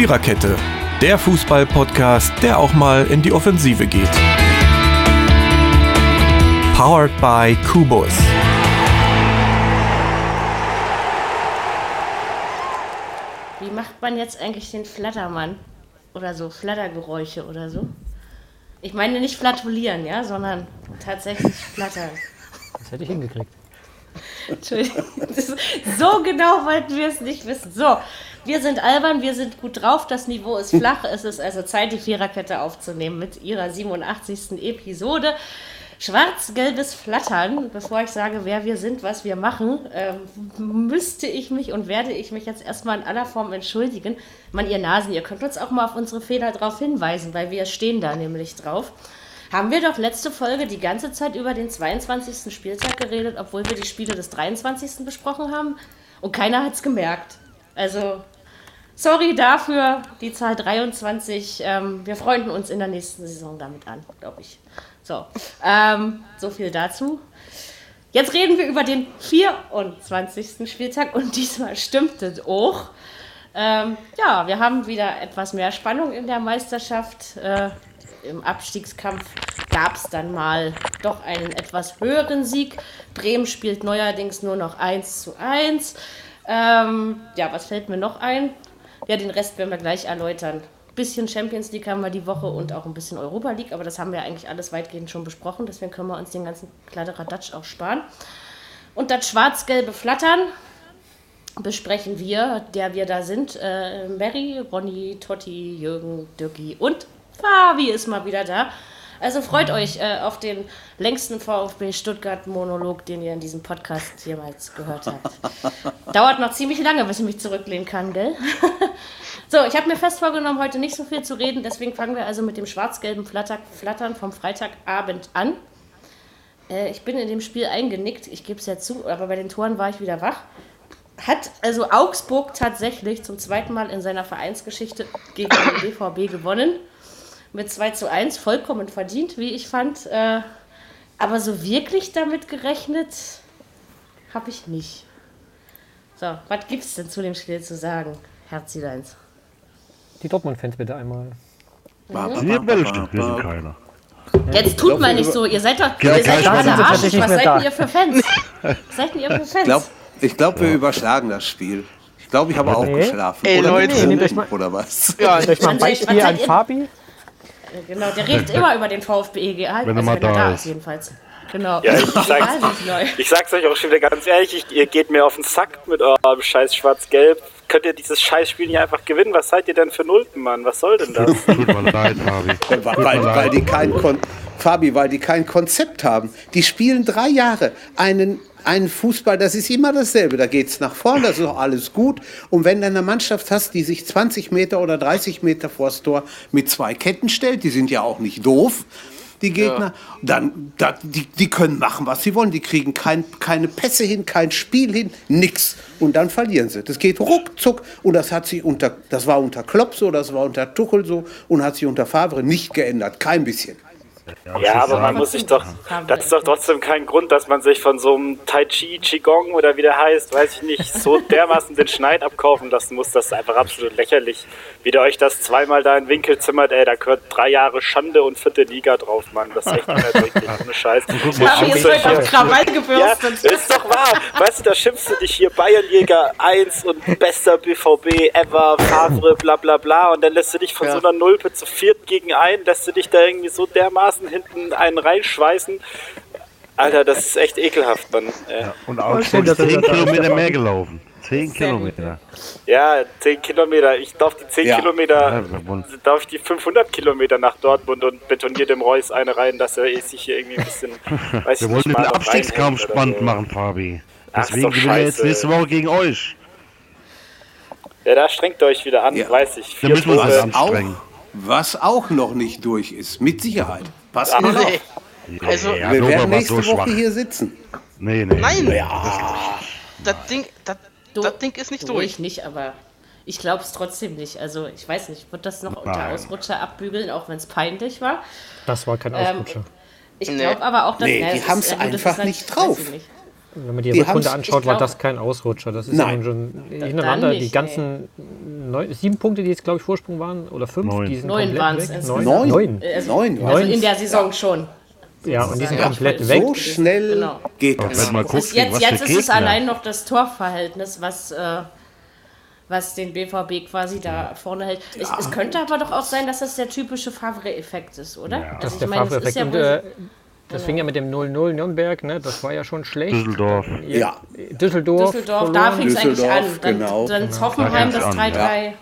Viererkette, der Fußball-Podcast, der auch mal in die Offensive geht. Powered by Kubus. Wie macht man jetzt eigentlich den Flattermann? Oder so, Flattergeräusche oder so? Ich meine nicht flatulieren, ja, sondern tatsächlich flattern. Das hätte ich hingekriegt. Entschuldigung. so genau wollten wir es nicht wissen. So, wir sind albern, wir sind gut drauf, das Niveau ist flach. Es ist also Zeit, die Viererkette aufzunehmen mit ihrer 87. Episode. Schwarz-gelbes Flattern, bevor ich sage, wer wir sind, was wir machen, ähm, müsste ich mich und werde ich mich jetzt erstmal in aller Form entschuldigen. Mann, ihr Nasen, ihr könnt uns auch mal auf unsere Fehler drauf hinweisen, weil wir stehen da nämlich drauf. Haben wir doch letzte Folge die ganze Zeit über den 22. Spieltag geredet, obwohl wir die Spiele des 23. besprochen haben? Und keiner hat es gemerkt. Also, sorry dafür, die Zahl 23. Ähm, wir freunden uns in der nächsten Saison damit an, glaube ich. So, ähm, so viel dazu. Jetzt reden wir über den 24. Spieltag und diesmal stimmt es auch. Ähm, ja, wir haben wieder etwas mehr Spannung in der Meisterschaft. Äh, Im Abstiegskampf gab es dann mal doch einen etwas höheren Sieg. Bremen spielt neuerdings nur noch 1 zu 1. Ähm, ja, was fällt mir noch ein? Ja, den Rest werden wir gleich erläutern bisschen Champions League haben wir die Woche und auch ein bisschen Europa League, aber das haben wir eigentlich alles weitgehend schon besprochen, deswegen können wir uns den ganzen Kladderadatsch auch sparen. Und das schwarz-gelbe Flattern besprechen wir, der wir da sind. Äh, Mary, Ronny, Totti, Jürgen, Dirki und Fabi ist mal wieder da. Also freut euch äh, auf den längsten VfB Stuttgart-Monolog, den ihr in diesem Podcast jemals gehört habt. Dauert noch ziemlich lange, bis ich mich zurücklehnen kann, gell? So, ich habe mir fest vorgenommen, heute nicht so viel zu reden, deswegen fangen wir also mit dem schwarz-gelben Flatter Flattern vom Freitagabend an. Äh, ich bin in dem Spiel eingenickt, ich gebe es ja zu, aber bei den Toren war ich wieder wach. Hat also Augsburg tatsächlich zum zweiten Mal in seiner Vereinsgeschichte gegen den BVB gewonnen. Mit 2 zu 1, vollkommen verdient, wie ich fand. Äh, aber so wirklich damit gerechnet habe ich nicht. So, was gibt es denn zu dem Spiel zu sagen, Herzi deins? Die Dortmund-Fans bitte einmal. Wir welchen? Wir sind keiner. Jetzt tut mal nicht so, ihr seid doch, Ja, ihr seid alle arschig, was seid denn ihr für Fans? was seid denn ihr für Ich Fans? glaube, ich glaub, wir überschlagen das Spiel. Ich glaube, ich habe auch Nee. geschlafen. Ey, oder Leute. Nehmt euch mal- oder was? Ja, Soll ich mal ein Beispiel an ihr- Fabi? Genau, der redet immer über den VfB, also Wenn er mal wenn er da da ist. ist jedenfalls. Genau, Ja, ich sag's-. Ich sag's euch auch schon wieder ganz ehrlich, ich, ihr geht mir auf den Sack mit eurem scheiß Schwarz-Gelb. Könnt ihr dieses Scheißspiel nicht einfach gewinnen? Was seid ihr denn für Nulpen, Mann? Was soll denn das? Tut mir leid, Fabi. Tut Weil, mir weil, weil leid. die kein Kon Fabi, weil die kein Konzept haben. Die spielen drei Jahre einen, einen Fußball, das ist immer dasselbe. Da geht es nach vorne, das ist auch alles gut. Und wenn du eine Mannschaft hast, die sich 20 Meter oder 30 Meter vors Tor mit zwei Ketten stellt, die sind ja auch nicht doof, die Gegner, dann da, die, die können machen, was sie wollen. Die kriegen kein, keine Pässe hin, kein Spiel hin, nix. Und dann verlieren sie. Das geht ruckzuck. Und das hat sich unter, das war unter Klopp so, das war unter Tuchel so und hat sich unter Favre nicht geändert. Kein bisschen. Ja, aber man muss sich doch, das ist doch trotzdem kein Grund, dass man sich von so einem Tai Chi, Qigong oder wie der heißt, weiß ich nicht, so dermaßen den Schneid abkaufen lassen muss. Das ist einfach absolut lächerlich. Wie der euch das zweimal da in Winkel zimmert, ey, da gehört drei Jahre Schande und vierte Liga drauf, Mann. Das ist echt unerträglich, ohne Scheiß. Fabi ist heute auf Krawall Ja, gebürstet. ist doch wahr. Weißt du, da schimpfst du dich hier Bayernjäger 1 und bester BVB ever, Favre, bla bla bla. Und dann lässt du dich von Ja. so einer Nulpe zu viert gegen ein, lässt du dich da irgendwie so dermaßen hinten einen reinschweißen. Alter, das ist echt ekelhaft, Mann. Ja, Und auch ihr 10 das da- Kilometer mehr gelaufen. 10 Sehr gut, Kilometer. ja 10 Kilometer. Ich darf die 10 Ja. Kilometer, darf ich die 500 Kilometer nach Dortmund und betoniere dem Reus eine rein, dass er sich hier irgendwie ein bisschen, weiß ich Wir wollen nicht, den Abstiegskampf spannend so. machen, Fabi. Ach, ist Deswegen doch gewinnen wir jetzt nächste Woche gegen euch. Ja, da strengt ihr euch wieder an, Ja. weiß ich. Da müssen wir uns anstrengen. Was auch noch nicht durch ist, mit Sicherheit. Pass auf. Nee. Also, Ja, Wir werden nächste so Woche schwach. hier sitzen. Nee, nee. Nein. nee. das Ding, das, Du- das Ding ist nicht Du, durch. Ich nicht, aber ich glaube es trotzdem nicht. Also ich weiß nicht, wird das noch unter Nein. Ausrutscher abbügeln, auch wenn es peinlich war. Das war kein Ähm, Ausrutscher. Ich Nee. glaube aber auch, dass... Nee, naja, die es ja gut, das einfach ist nicht weiß drauf. ich nicht. Wenn man die, die Rückrunde anschaut, war das kein Ausrutscher. Das ist Nein. schon hintereinander. Die ganzen neun, sieben Punkte, die jetzt, glaube ich, Vorsprung waren, oder fünf, Neun. die sind Neun komplett weg. Neun. Neun. Neun. Also, Neun. also Neun. in der Saison schon. Ja, und die sind Ja. komplett weg. So schnell Genau. geht das. ist gegen jetzt was jetzt ist es allein noch das Torverhältnis, was, äh, was den BVB quasi da vorne hält. Es, es könnte aber doch auch sein, dass das der typische Favre-Effekt ist, oder? Ja. Das Also ist der Favre-Effekt. ja und äh, das fing ja mit dem 0-0 Nürnberg, ne? das war ja schon schlecht. Düsseldorf. Ja, Düsseldorf. Düsseldorf, da fing es eigentlich an. Dann, genau. dann ist Hoffenheim Da das fängt's an, 3-3.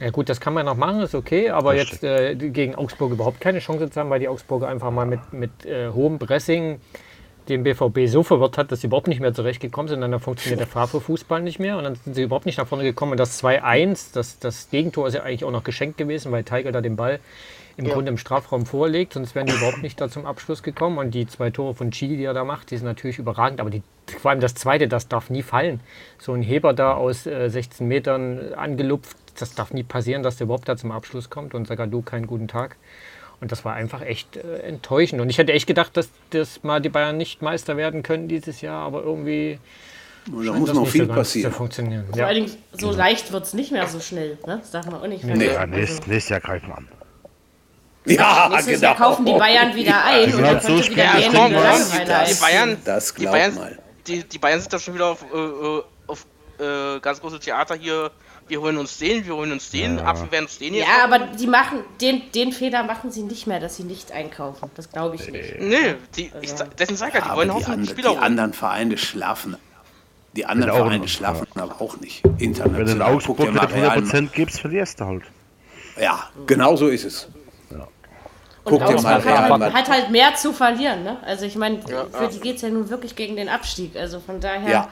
Ja gut, das kann man noch machen, ist okay, aber Das jetzt äh, gegen Augsburg überhaupt keine Chance zu haben, weil die Augsburger einfach mal mit, mit äh, hohem Pressing den BVB so verwirrt hat, dass sie überhaupt nicht mehr zurechtgekommen sind. Und dann funktioniert der Favre-Fußball nicht mehr und dann sind sie überhaupt nicht nach vorne gekommen. Und das 2-1, das, das Gegentor ist ja eigentlich auch noch geschenkt gewesen, weil Tiger da den Ball im Grunde im Strafraum vorlegt, sonst wären die überhaupt nicht da zum Abschluss gekommen. Und die zwei Tore von Chili, die er da macht, die sind natürlich überragend. Aber die, vor allem das zweite, das darf nie fallen. So ein Heber da aus äh, 16 Metern angelupft, das darf nie passieren, dass der überhaupt da zum Abschluss kommt und Sagadu keinen guten Tag. Und das war einfach echt äh, enttäuschend. Und ich hätte echt gedacht, dass das mal die Bayern nicht Meister werden können dieses Jahr, aber irgendwie da muss noch nicht viel so passieren. zu funktionieren. Vor Ja. allen Dingen, so leicht wird es nicht mehr so schnell. Ne? Das darf man auch nicht Ja, vergessen. nächstes, nächstes Jahr greifen wir an. Ja, Nächstes Jahr kaufen die Bayern wieder ein Die und dann so könnte wieder der komm, Die ein. Bayern, Das die glaub Bayern, mal. Die, die Bayern sind da schon wieder auf, äh, äh, auf äh, ganz große Theater hier. Wir holen uns den, wir holen uns den, ab, wir werden uns den jetzt. Ja, aber die machen, den, den Fehler machen sie nicht mehr, dass sie nicht einkaufen. Das glaube ich nicht. Nee, die, ich, dessen sag ich ja, die Aber wollen die, hoffen, and, Spieler die anderen Vereine schlafen. Die anderen Wenn auch Vereine noch, schlafen aber auch nicht. Wenn du in International. Augsburg Real 100% gibst, verlierst du halt. Ja, genau so ist es. Und Guck dir mal hat, halt, hat halt mehr zu verlieren. Ne? Also ich meine, für die geht es ja nun wirklich gegen den Abstieg. Also von daher Ja.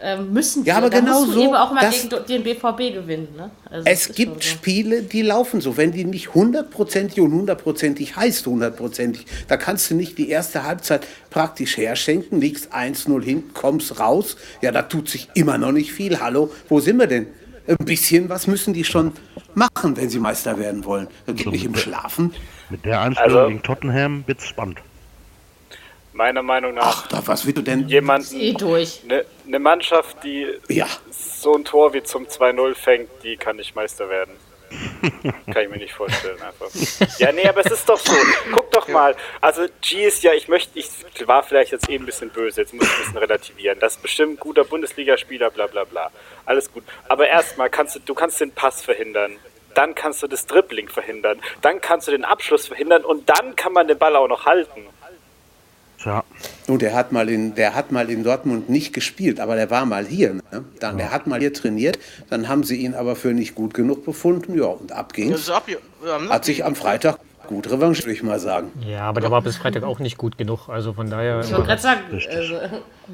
ähm, müssen Ja, wir- aber da genau so, eben auch mal gegen den BVB gewinnen. Ne? Also Es gibt so. Spiele, die laufen so. Wenn die nicht hundertprozentig und hundertprozentig heißt hundertprozentig, da kannst du nicht die erste Halbzeit praktisch herschenken, liegst 1-0 hinten, kommst raus. Ja, da tut sich immer noch nicht viel. Hallo, wo sind wir denn? Ein bisschen was müssen die schon machen, wenn sie Meister werden wollen. Das geht nicht im Schlafen. Mit der Einstellung Also- gegen Tottenham wird's spannend. Meiner Meinung nach Ach, da, was willst du denn? jemand, eh durch. eine ne Mannschaft, die Ja, so ein Tor wie zum 2-0 fängt, die kann nicht Meister werden. kann ich mir nicht vorstellen einfach. Ja, nee, aber es ist doch so. Guck doch mal. Also G ist ja, ich möchte, ich war vielleicht jetzt eben ein bisschen böse, jetzt muss ich ein bisschen relativieren. Das ist bestimmt ein guter Bundesligaspieler, bla bla bla. Alles gut. Aber erstmal kannst du, du kannst den Pass verhindern. Dann kannst du das Dribbling verhindern. Dann kannst du den Abschluss verhindern und dann kann man den Ball auch noch halten. Tja, und der hat mal in, der hat mal in Dortmund nicht gespielt, aber der war mal hier. Ne? Dann, Der hat mal hier trainiert, dann haben sie ihn aber für nicht gut genug befunden. Ja, und ab Ja, ging's. haben Hat sich am Freitag gut Revanche, würde ich mal sagen. Ja, aber der war bis Freitag auch nicht gut genug. Also von daher, Ich wollte gerade sagen, also,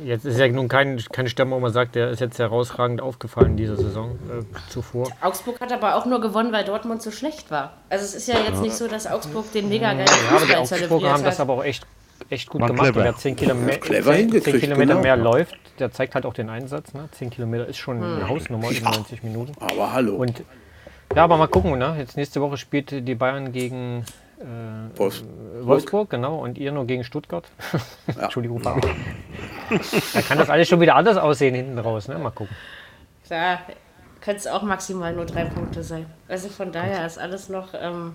jetzt ist ja nun kein, keine Stimme, wo man sagt, der ist jetzt herausragend aufgefallen diese Saison äh, zuvor. Augsburg hat aber auch nur gewonnen, weil Dortmund so schlecht war. Also es ist ja jetzt nicht so, dass Augsburg den mega geilen Ja, aber die Fußball Augsburger haben das aber auch echt, echt gut War gemacht. Clever. wer 10 Kilometer, Clever 10, hingekriegt, Kilometer genau. mehr läuft, der zeigt halt auch den Einsatz. Ne? 10 Kilometer ist schon Hm. eine Hausnummer in 90 Minuten. Aber hallo, Und ja, aber mal gucken, ne? Jetzt nächste Woche spielt die Bayern gegen äh, Wolfs- Wolfsburg, genau, und ihr nur gegen Stuttgart. Entschuldigung, Fabi. da kann das alles schon wieder anders aussehen hinten raus, ne? Mal gucken. Da könnte es auch maximal nur drei Punkte sein. Also von daher ist alles noch. Ähm,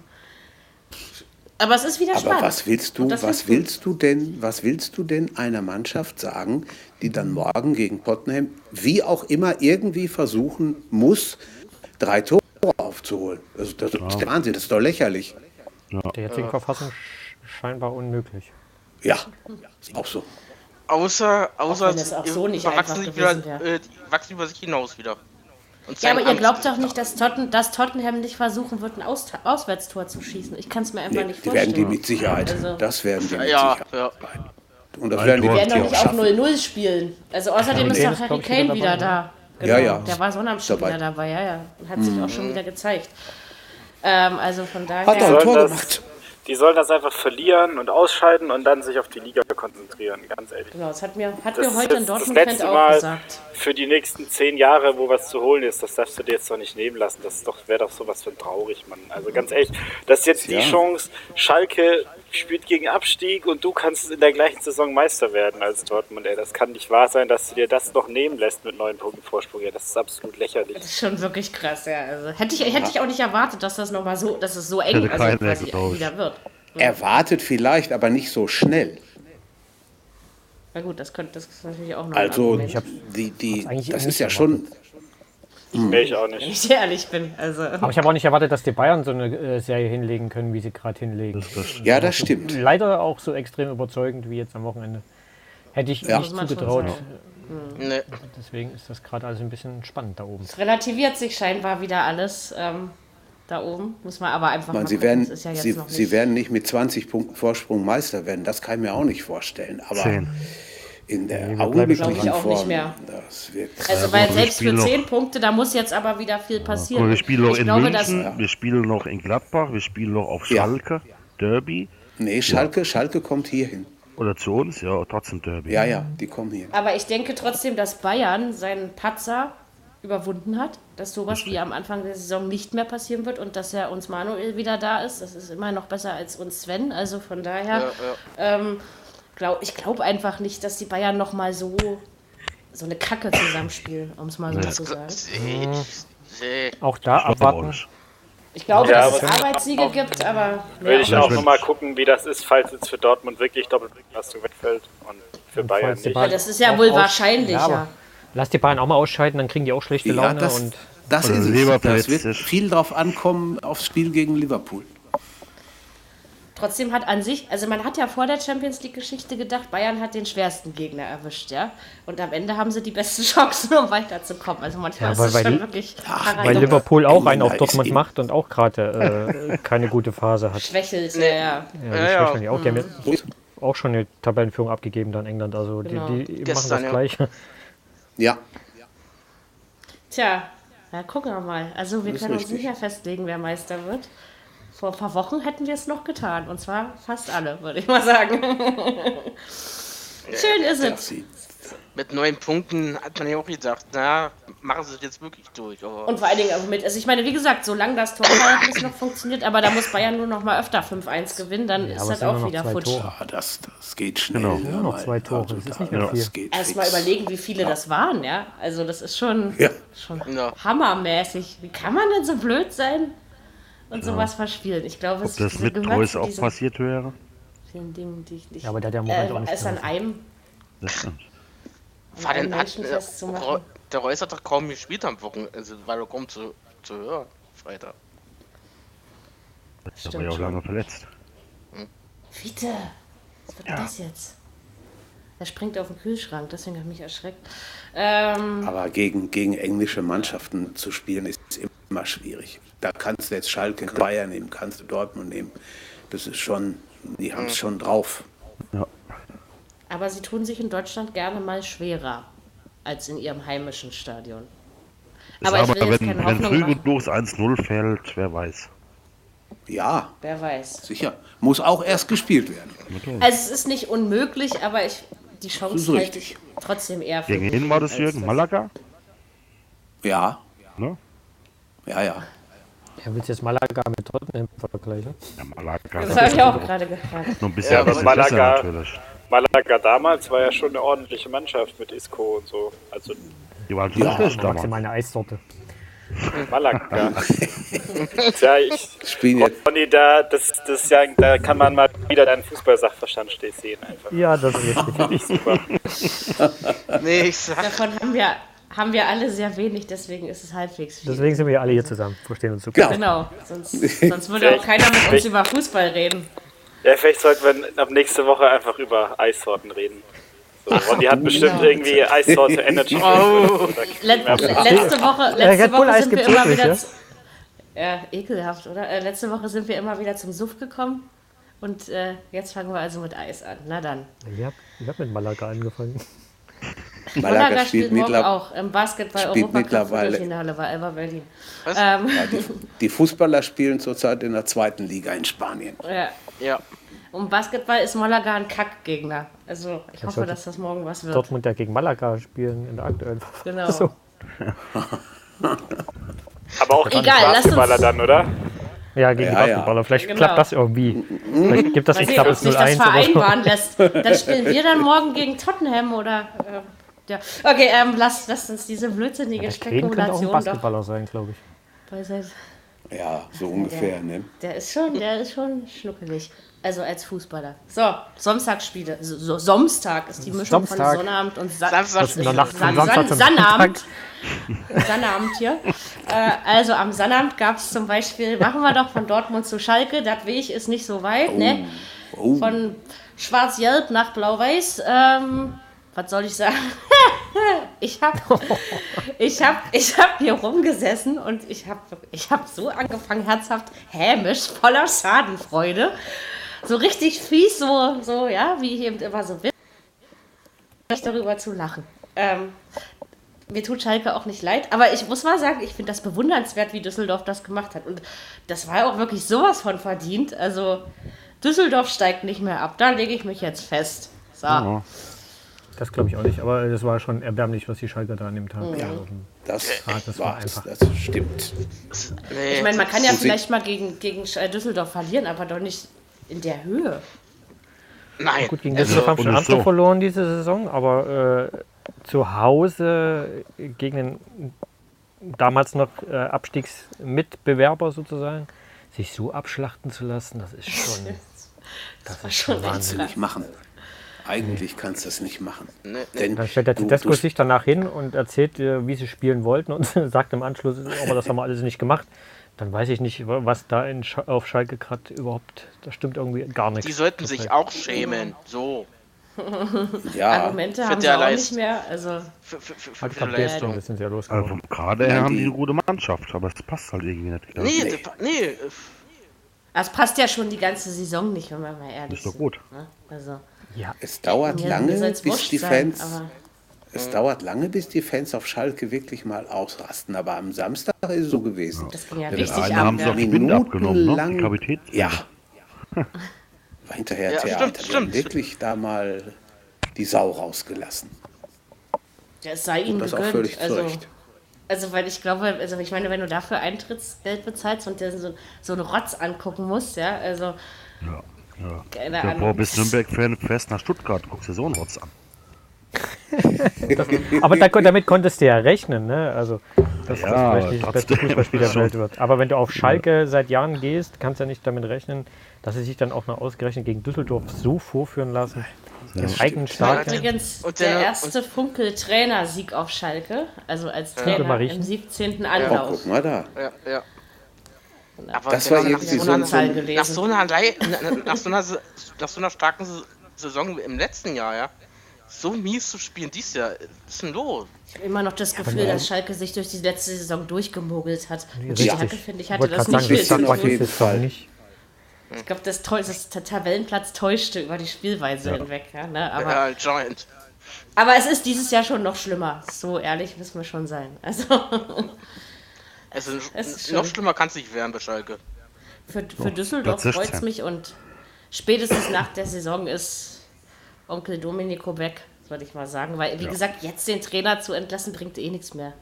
aber es ist wieder Aber spannend. was willst du, was willst du denn, was willst du denn einer Mannschaft sagen, die dann morgen gegen Tottenham wie auch immer irgendwie versuchen muss, drei Tore aufzuholen? Also das ist der Wahnsinn, das ist doch lächerlich. Der jetzigen Verfassung sch- scheinbar unmöglich. Ja, ist auch so. Außer, außer auch sie so nicht wachsen, wieder, äh, die wachsen über sich hinaus wieder. Und Ja, aber ihr glaubt doch nicht, dass, Totten, dass Tottenham nicht versuchen wird, ein Aus Auswärtstor zu schießen. Ich kann es mir einfach Nee, nicht die werden die vorstellen. mit Sicherheit. Also- Das werden die mit Ja, Sicherheit. ja. Und das werden die. Die werden doch auch nicht schaffen. 0-0 spielen. Also außerdem ist doch ist, Harry Kane wieder wieder dabei, da. Ja, ja. Der war Sonnabend Dabei. dabei, ja, ja. Und hat sich auch schon wieder gezeigt. Ähm, also von daher. Hat er ein Tor das- gemacht. Die sollen das einfach verlieren und ausscheiden und dann sich auf die Liga konzentrieren, ganz ehrlich. Genau, das hat mir, hat Das mir heute ein jetzt das Dortmund-Fan letzte auch Mal gesagt. für die nächsten zehn Jahre, wo was zu holen ist. Das darfst du dir jetzt doch nicht nehmen lassen. Das wäre doch sowas von traurig, Mann. Also ganz ehrlich, das ist jetzt die Ja. Chance. Schalke spielt gegen Abstieg und du kannst in der gleichen Saison Meister werden als Dortmund. Ey, das kann nicht wahr sein, dass du dir das noch nehmen lässt mit neun Punkten Vorsprung. Ja, das ist absolut lächerlich. Das ist schon wirklich krass, ja. Also hätte ich, hätte ich auch nicht erwartet, dass das noch mal so, dass es so eng also keiner quasi wieder wird. Erwartet vielleicht, aber nicht so schnell. Na gut, das könnte das ist natürlich auch noch Also ein Argument, die, die, das ist ja schon, Nee, ich auch wenn nicht. ich ehrlich bin. Also Aber ich habe auch nicht erwartet, dass die Bayern so eine äh, Serie hinlegen können, wie sie gerade hinlegen. ja, das stimmt. Leider auch so extrem überzeugend wie jetzt am Wochenende. Hätte ich Ja. nicht zugetraut. sagen. Ne, Deswegen ist das gerade alles ein bisschen spannend da oben. es relativiert sich scheinbar wieder alles ähm, da oben. Muss man aber einfach Man, mal sie, gucken. werden, Das ist ja sie, sie nicht. werden nicht mit 20 Punkten Vorsprung Meister werden. Das kann ich mir auch nicht vorstellen. Aber Zehn. In der bleiben augenblicklichen Glaube ich auch nicht Form, mehr. das wird Also weil wir selbst für spielen noch- 10 Punkte, da muss jetzt aber wieder viel passieren. Und wir spielen noch ich in glaube, dass, München, wir spielen noch in Gladbach, wir spielen noch auf Ja. Schalke, Derby. Nee, Schalke, Schalke kommt hier hin. Oder zu uns, ja, trotzdem Derby. Ja, ja, die kommen hier. Aber ich denke trotzdem, dass Bayern seinen Patzer überwunden hat, dass sowas wie am Anfang der Saison nicht mehr passieren wird und dass ja uns Manuel wieder da ist. Das ist immer noch besser als uns Sven. Also von daher, Ähm, glaub, ich glaube einfach nicht, dass die Bayern noch mal so so eine Kacke zusammenspielen, um es mal so zu sagen. Auch da Ich abwarten. Ich glaube, Ja, dass es Arbeitssiege gibt, aber Würde ich mehr auch nochmal gucken, wie das ist, falls jetzt für Dortmund wirklich Doppelbelastung wegfällt und für Bayern falls die nicht. Bayern- das ist ja wohl aus- wahrscheinlich, Ja, ja. Lass die Bayern auch mal ausscheiden, dann kriegen die auch schlechte Ja, Laune. das, und das ist es. Das wird viel drauf ankommen aufs Spiel gegen Liverpool. Trotzdem hat an sich, also man hat ja vor der Champions League-Geschichte gedacht, Bayern hat den schwersten Gegner erwischt, ja. Und am Ende haben sie die besten Chancen, um weiterzukommen. Also manchmal Ja, ist weil- es weil schon die- wirklich weil paradox. Liverpool auch einen auf Dortmund ist macht und auch gerade äh, keine gute Phase hat. schwächelt, ja, ja. Ja, die Ja, ja. schwächeln ja auch. Die haben ja auch schon eine Tabellenführung abgegeben da in England. Also Genau. die, die machen Gestern, das ja. Gleiche. Ja, Tja, ja, gucken wir mal. Also wir Das ist können uns nicht mehr festlegen, wer Meister wird. Vor ein paar Wochen hätten wir es noch getan. Und zwar fast alle, würde ich mal sagen. Schön ist das es. mit neun Punkten hat man ja auch gedacht, na, machen sie es jetzt wirklich durch. Aber Und vor allen Dingen auch mit, also ich meine, wie gesagt, solange das Torverhältnis noch funktioniert, aber da muss Bayern nur noch mal öfter 5-1 gewinnen, dann ist aber das auch wieder zwei futsch. Tore. Ja, das, das geht schnell. Genau. ja, Nur noch zwei Tore, das ist nicht mehr das viel. geht Erst mal fix. überlegen, wie viele das waren, ja. Also das ist schon, Ja. schon Ja. hammermäßig. Wie kann man denn so blöd sein und sowas verspielen? Ich glaube, Ob es das mit zu auch diesen passiert wäre? vielen Dingen, die ich nicht... Ja, aber der hat ja Moment auch äh, nicht es an einem, Das stimmt. war denn, hat, äh, der Reus hat doch kaum gespielt am Wochenende, also war doch kaum zu, zu hören, Freitag. Der war ja auch lange verletzt. Bitte, was wird denn das jetzt? Er springt auf den Kühlschrank, deswegen hat mich erschreckt. Ähm, Aber gegen, gegen englische Mannschaften zu spielen ist immer schwierig. Da kannst du jetzt Schalke, Bayern nehmen, kannst du Dortmund nehmen. Das ist schon, die haben es schon drauf. aber sie tun sich in Deutschland gerne mal schwerer als in ihrem heimischen Stadion. Ist Aber ich aber, wenn, keine wenn früh genug das 1-0 fällt, wer weiß. Ja, Wer weiß. sicher. Muss auch erst gespielt werden. Also es ist nicht unmöglich, aber ich die Chance halte richtig. ich trotzdem eher für Gegen wen war das, Jürgen? Malaga? Ja, Ne? Ja, ja. Ja, willst du jetzt Malaga mit Tottenham vergleichen? Ja, Malaga. Das habe ich auch gerade gefragt. Noch ein bisschen Ja, aber bisschen Malaga- besser natürlich. Malaga damals war ja schon eine ordentliche Mannschaft mit Isco und so. Also Die waren schon schlecht damals. Maximal eine Eissorte. Malaga. ja, ich. Spielen jetzt, Ronny, da, das, das ja, da kann man mal wieder deinen Fußball-Sachverstand stehen sehen einfach. Ja, das ist richtig. Super. Nee, ich sag, Davon haben wir, haben wir alle sehr wenig, deswegen ist es halbwegs viel. Deswegen sind wir ja alle hier zusammen. Verstehen uns super. genau. Genau, sonst, sonst würde auch keiner mit uns über Fußball reden. Ja, vielleicht sollten wir ab nächste Woche einfach über Eissorten reden. So, Ronny hat bestimmt genau. irgendwie Eissorte Energy. Oh. Let, letzte Woche, letzte Woche sind wir immer wirklich, wieder. ja? zu- Ja, ekelhaft, oder? Äh, letzte Woche sind wir immer wieder zum Suff gekommen. Und äh, jetzt fangen wir also mit Eis an. Na dann. Ich habe ich hab mit Malaga angefangen. Malaga spielt morgen auch im Basketball spielt mittlerweile- Viertelfinale bei Alba Berlin. Ähm, Ja, die, die Fußballer spielen zurzeit in der zweiten Liga in Spanien. ja. Ja. Und Basketball ist Malaga ein Kackgegner. Also ich hoffe, sollte dass das morgen was wird. Dortmund ja gegen Malaga spielen in der aktuellen Genau. So. Aber auch gegen Basketballer dann, oder? Ja, gegen Ja, ja. Basketballer. Vielleicht Genau. klappt das irgendwie. Vielleicht gibt das ein sehen, ob knappes sich das 0-1 vereinbaren lässt. Dann spielen wir dann morgen gegen Tottenham oder. Äh, ja. Okay, ähm, lasst, lasst uns diese blödsinnige Der Kane könnte auch ein Spekulation doch Basketballer sein, glaube ich. beiseite. Ja, so ungefähr. Ne? Der ist schon, der ist schon schnuckelig. Also als Fußballer. So, Samstagsspiele. So, so, Samstag ist die Mischung Samstag. von Sonnabend und Sa Samstag der Samstag San zum Sannabend. Sannabend hier. Äh, also am Sannabend gab es zum Beispiel, machen wir doch von Dortmund zu Schalke, das Weg ist nicht so weit, ne? Oh. Von Schwarz-Gelb nach Blau-Weiß. Ähm, was soll ich sagen? ich habe ich hab, ich hab hier rumgesessen und ich habe ich hab so angefangen, herzhaft, hämisch, voller Schadenfreude. So richtig fies, so, so, ja, wie ich eben immer so bin, darüber zu lachen. Ähm, mir tut Schalke auch nicht leid, aber ich muss mal sagen, ich finde das bewundernswert, wie Düsseldorf das gemacht hat. Und das war auch wirklich sowas von verdient. Also, Düsseldorf steigt nicht mehr ab. Da lege ich mich jetzt fest. So. Ja. Das glaube ich auch nicht, aber das war schon erbärmlich, was die Schalker da an dem Tag. Ja. Also, Das, Ah, das war einfach. das stimmt. Nee, Ich meine, man kann ja So vielleicht mal gegen, gegen äh, Düsseldorf verlieren, aber doch nicht in der Höhe. Nein. Gut, gegen also, Düsseldorf haben schon Amsterdam so. verloren diese Saison, aber äh, zu Hause gegen den damals noch äh, Abstiegsmitbewerber sozusagen, sich so abschlachten zu lassen, das ist schon. Das war schon nicht machen. Eigentlich kannst du das nicht machen. Nee, Denn Dann stellt der Tedesco sich danach hin und erzählt, äh, wie sie spielen wollten und sagt im Anschluss, aber das haben wir alles nicht gemacht. Dann weiß ich nicht, was da in Sch auf Schalke gerade überhaupt, da stimmt irgendwie gar nichts. die sollten sich auch schämen. So. ja, Argumente haben sie auch Leist- nicht mehr. Also, Für, für, für, für, Halt für Leistung, das sind sie ja Also losgeworden. vom Kader her Nein, haben die- eine gute Mannschaft, aber es passt halt irgendwie nicht. Nee, Nee. nee. nee. äh, das passt ja schon die ganze Saison nicht, wenn wir mal ehrlich Ist doch sind. gut. ne? Also, Ja, es dauert mir lange, bis wurscht die sein, Fans, aber- es dauert lange, bis die Fans auf Schalke wirklich mal ausrasten. Aber am Samstag ist es so gewesen. Das ging ja, Den richtig ab. haben sie Ja. auf Wind abgenommen, ne? Die Kapitän. Ja. War hinterher Ja, Theater. stimmt, stimmt. wirklich da mal die Sau rausgelassen. Das sei ihnen das auch gegönnt. völlig also, zurecht. also, weil ich glaube, also ich meine, wenn du dafür Eintrittsgeld bezahlst und dir so, so einen Rotz angucken musst, ja, also, Ja. Ja. keine Ja, Ahnung. boah, bis Nürnberg-Fan fährst nach Stuttgart, guckst dir so einen Rotz an. aber da, damit konntest du ja rechnen, ne? Also, dass Ja, das vielleicht nicht das beste trotzdem. Fußballspiel der Welt wird. Aber wenn du auf Schalke seit Jahren gehst, kannst du ja nicht damit rechnen, dass sie sich dann auch noch ausgerechnet gegen Düsseldorf so vorführen lassen. Den eigenen Starken. Übrigens, Und der der- erste Funkel-Trainer-Sieg auf Schalke, also als Trainer im 17. Oh, Anlauf. guck mal da. Ja, ja. Aber Das genau war nach, so einer, nach, gelesen. so einer, nach, so einer, nach so einer starken Saison im letzten Jahr, ja. So mies zu spielen dieses Jahr, was ist denn los? Ich habe immer noch das Gefühl, dass Schalke sich durch die letzte Saison durchgemogelt hat. Und richtig. Stärke, finde ich, hatte das gerade nicht sagen, viel das zu tun. nicht. Ich glaube, das, das der Tabellenplatz täuschte über die Spielweise hinweg. Ja, ne? aber, Ja, Giant. aber es ist dieses Jahr schon noch schlimmer. So ehrlich müssen wir schon sein. Also Also, Es ist noch schlimmer kann es nicht werden bei Schalke. für, für Düsseldorf Platz freut 16. es mich und spätestens nach der Saison ist Onkel Domenico weg, würde ich mal sagen. Weil, wie gesagt, jetzt den Trainer zu entlassen, bringt eh nichts mehr.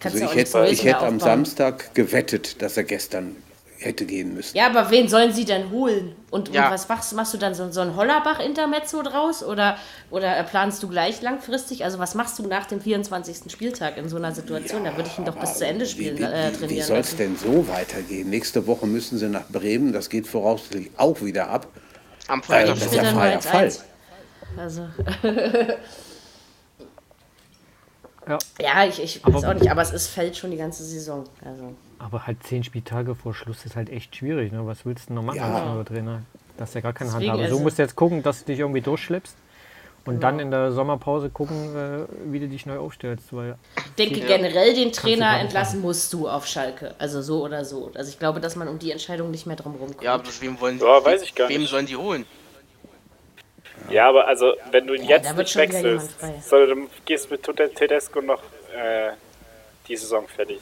Kannst Also ja auch ich hätte, ich hätte am. Samstag gewettet, dass er gestern hätte gehen müssen. Ja, aber wen sollen sie denn holen? Und, Ja. und was machst, machst du dann so, so ein Hollerbach-Intermezzo draus? Oder, oder äh, planst du gleich langfristig? Also was machst du nach dem 24. Spieltag in so einer Situation? da würde ich ihn doch bis zu Ende spielen, Wie, wie, äh, wie, wie trainieren soll es denn so weitergehen? Nächste Woche müssen sie nach Bremen, das geht voraussichtlich auch wieder ab. Am Ja, Freitag das Das ist ja freier 1-1. Fall. Also, Ja. ja, ich, ich weiß auch nicht, aber es ist, fällt schon die ganze Saison. Also. Aber halt zehn Spieltage vor Schluss ist halt echt schwierig. Ne? Was willst du noch machen Ja. als neuer Trainer? Das ist ja gar keine Deswegen Handhabe. So also- musst du jetzt gucken, dass du dich irgendwie durchschleppst und dann in der Sommerpause gucken, äh, wie du dich neu aufstellst. Weil Ich denke generell den Trainer entlassen musst du auf Schalke. Also so oder so. Also ich glaube, dass man um die Entscheidung nicht mehr drum rumkommt. Ja, aber wem wollen Ja, weiß ich gar wem nicht. sollen die holen? Ja, aber also, wenn du ihn Ja, jetzt nicht wechselst, sondern du gehst mit Tedesco noch äh, die Saison fertig.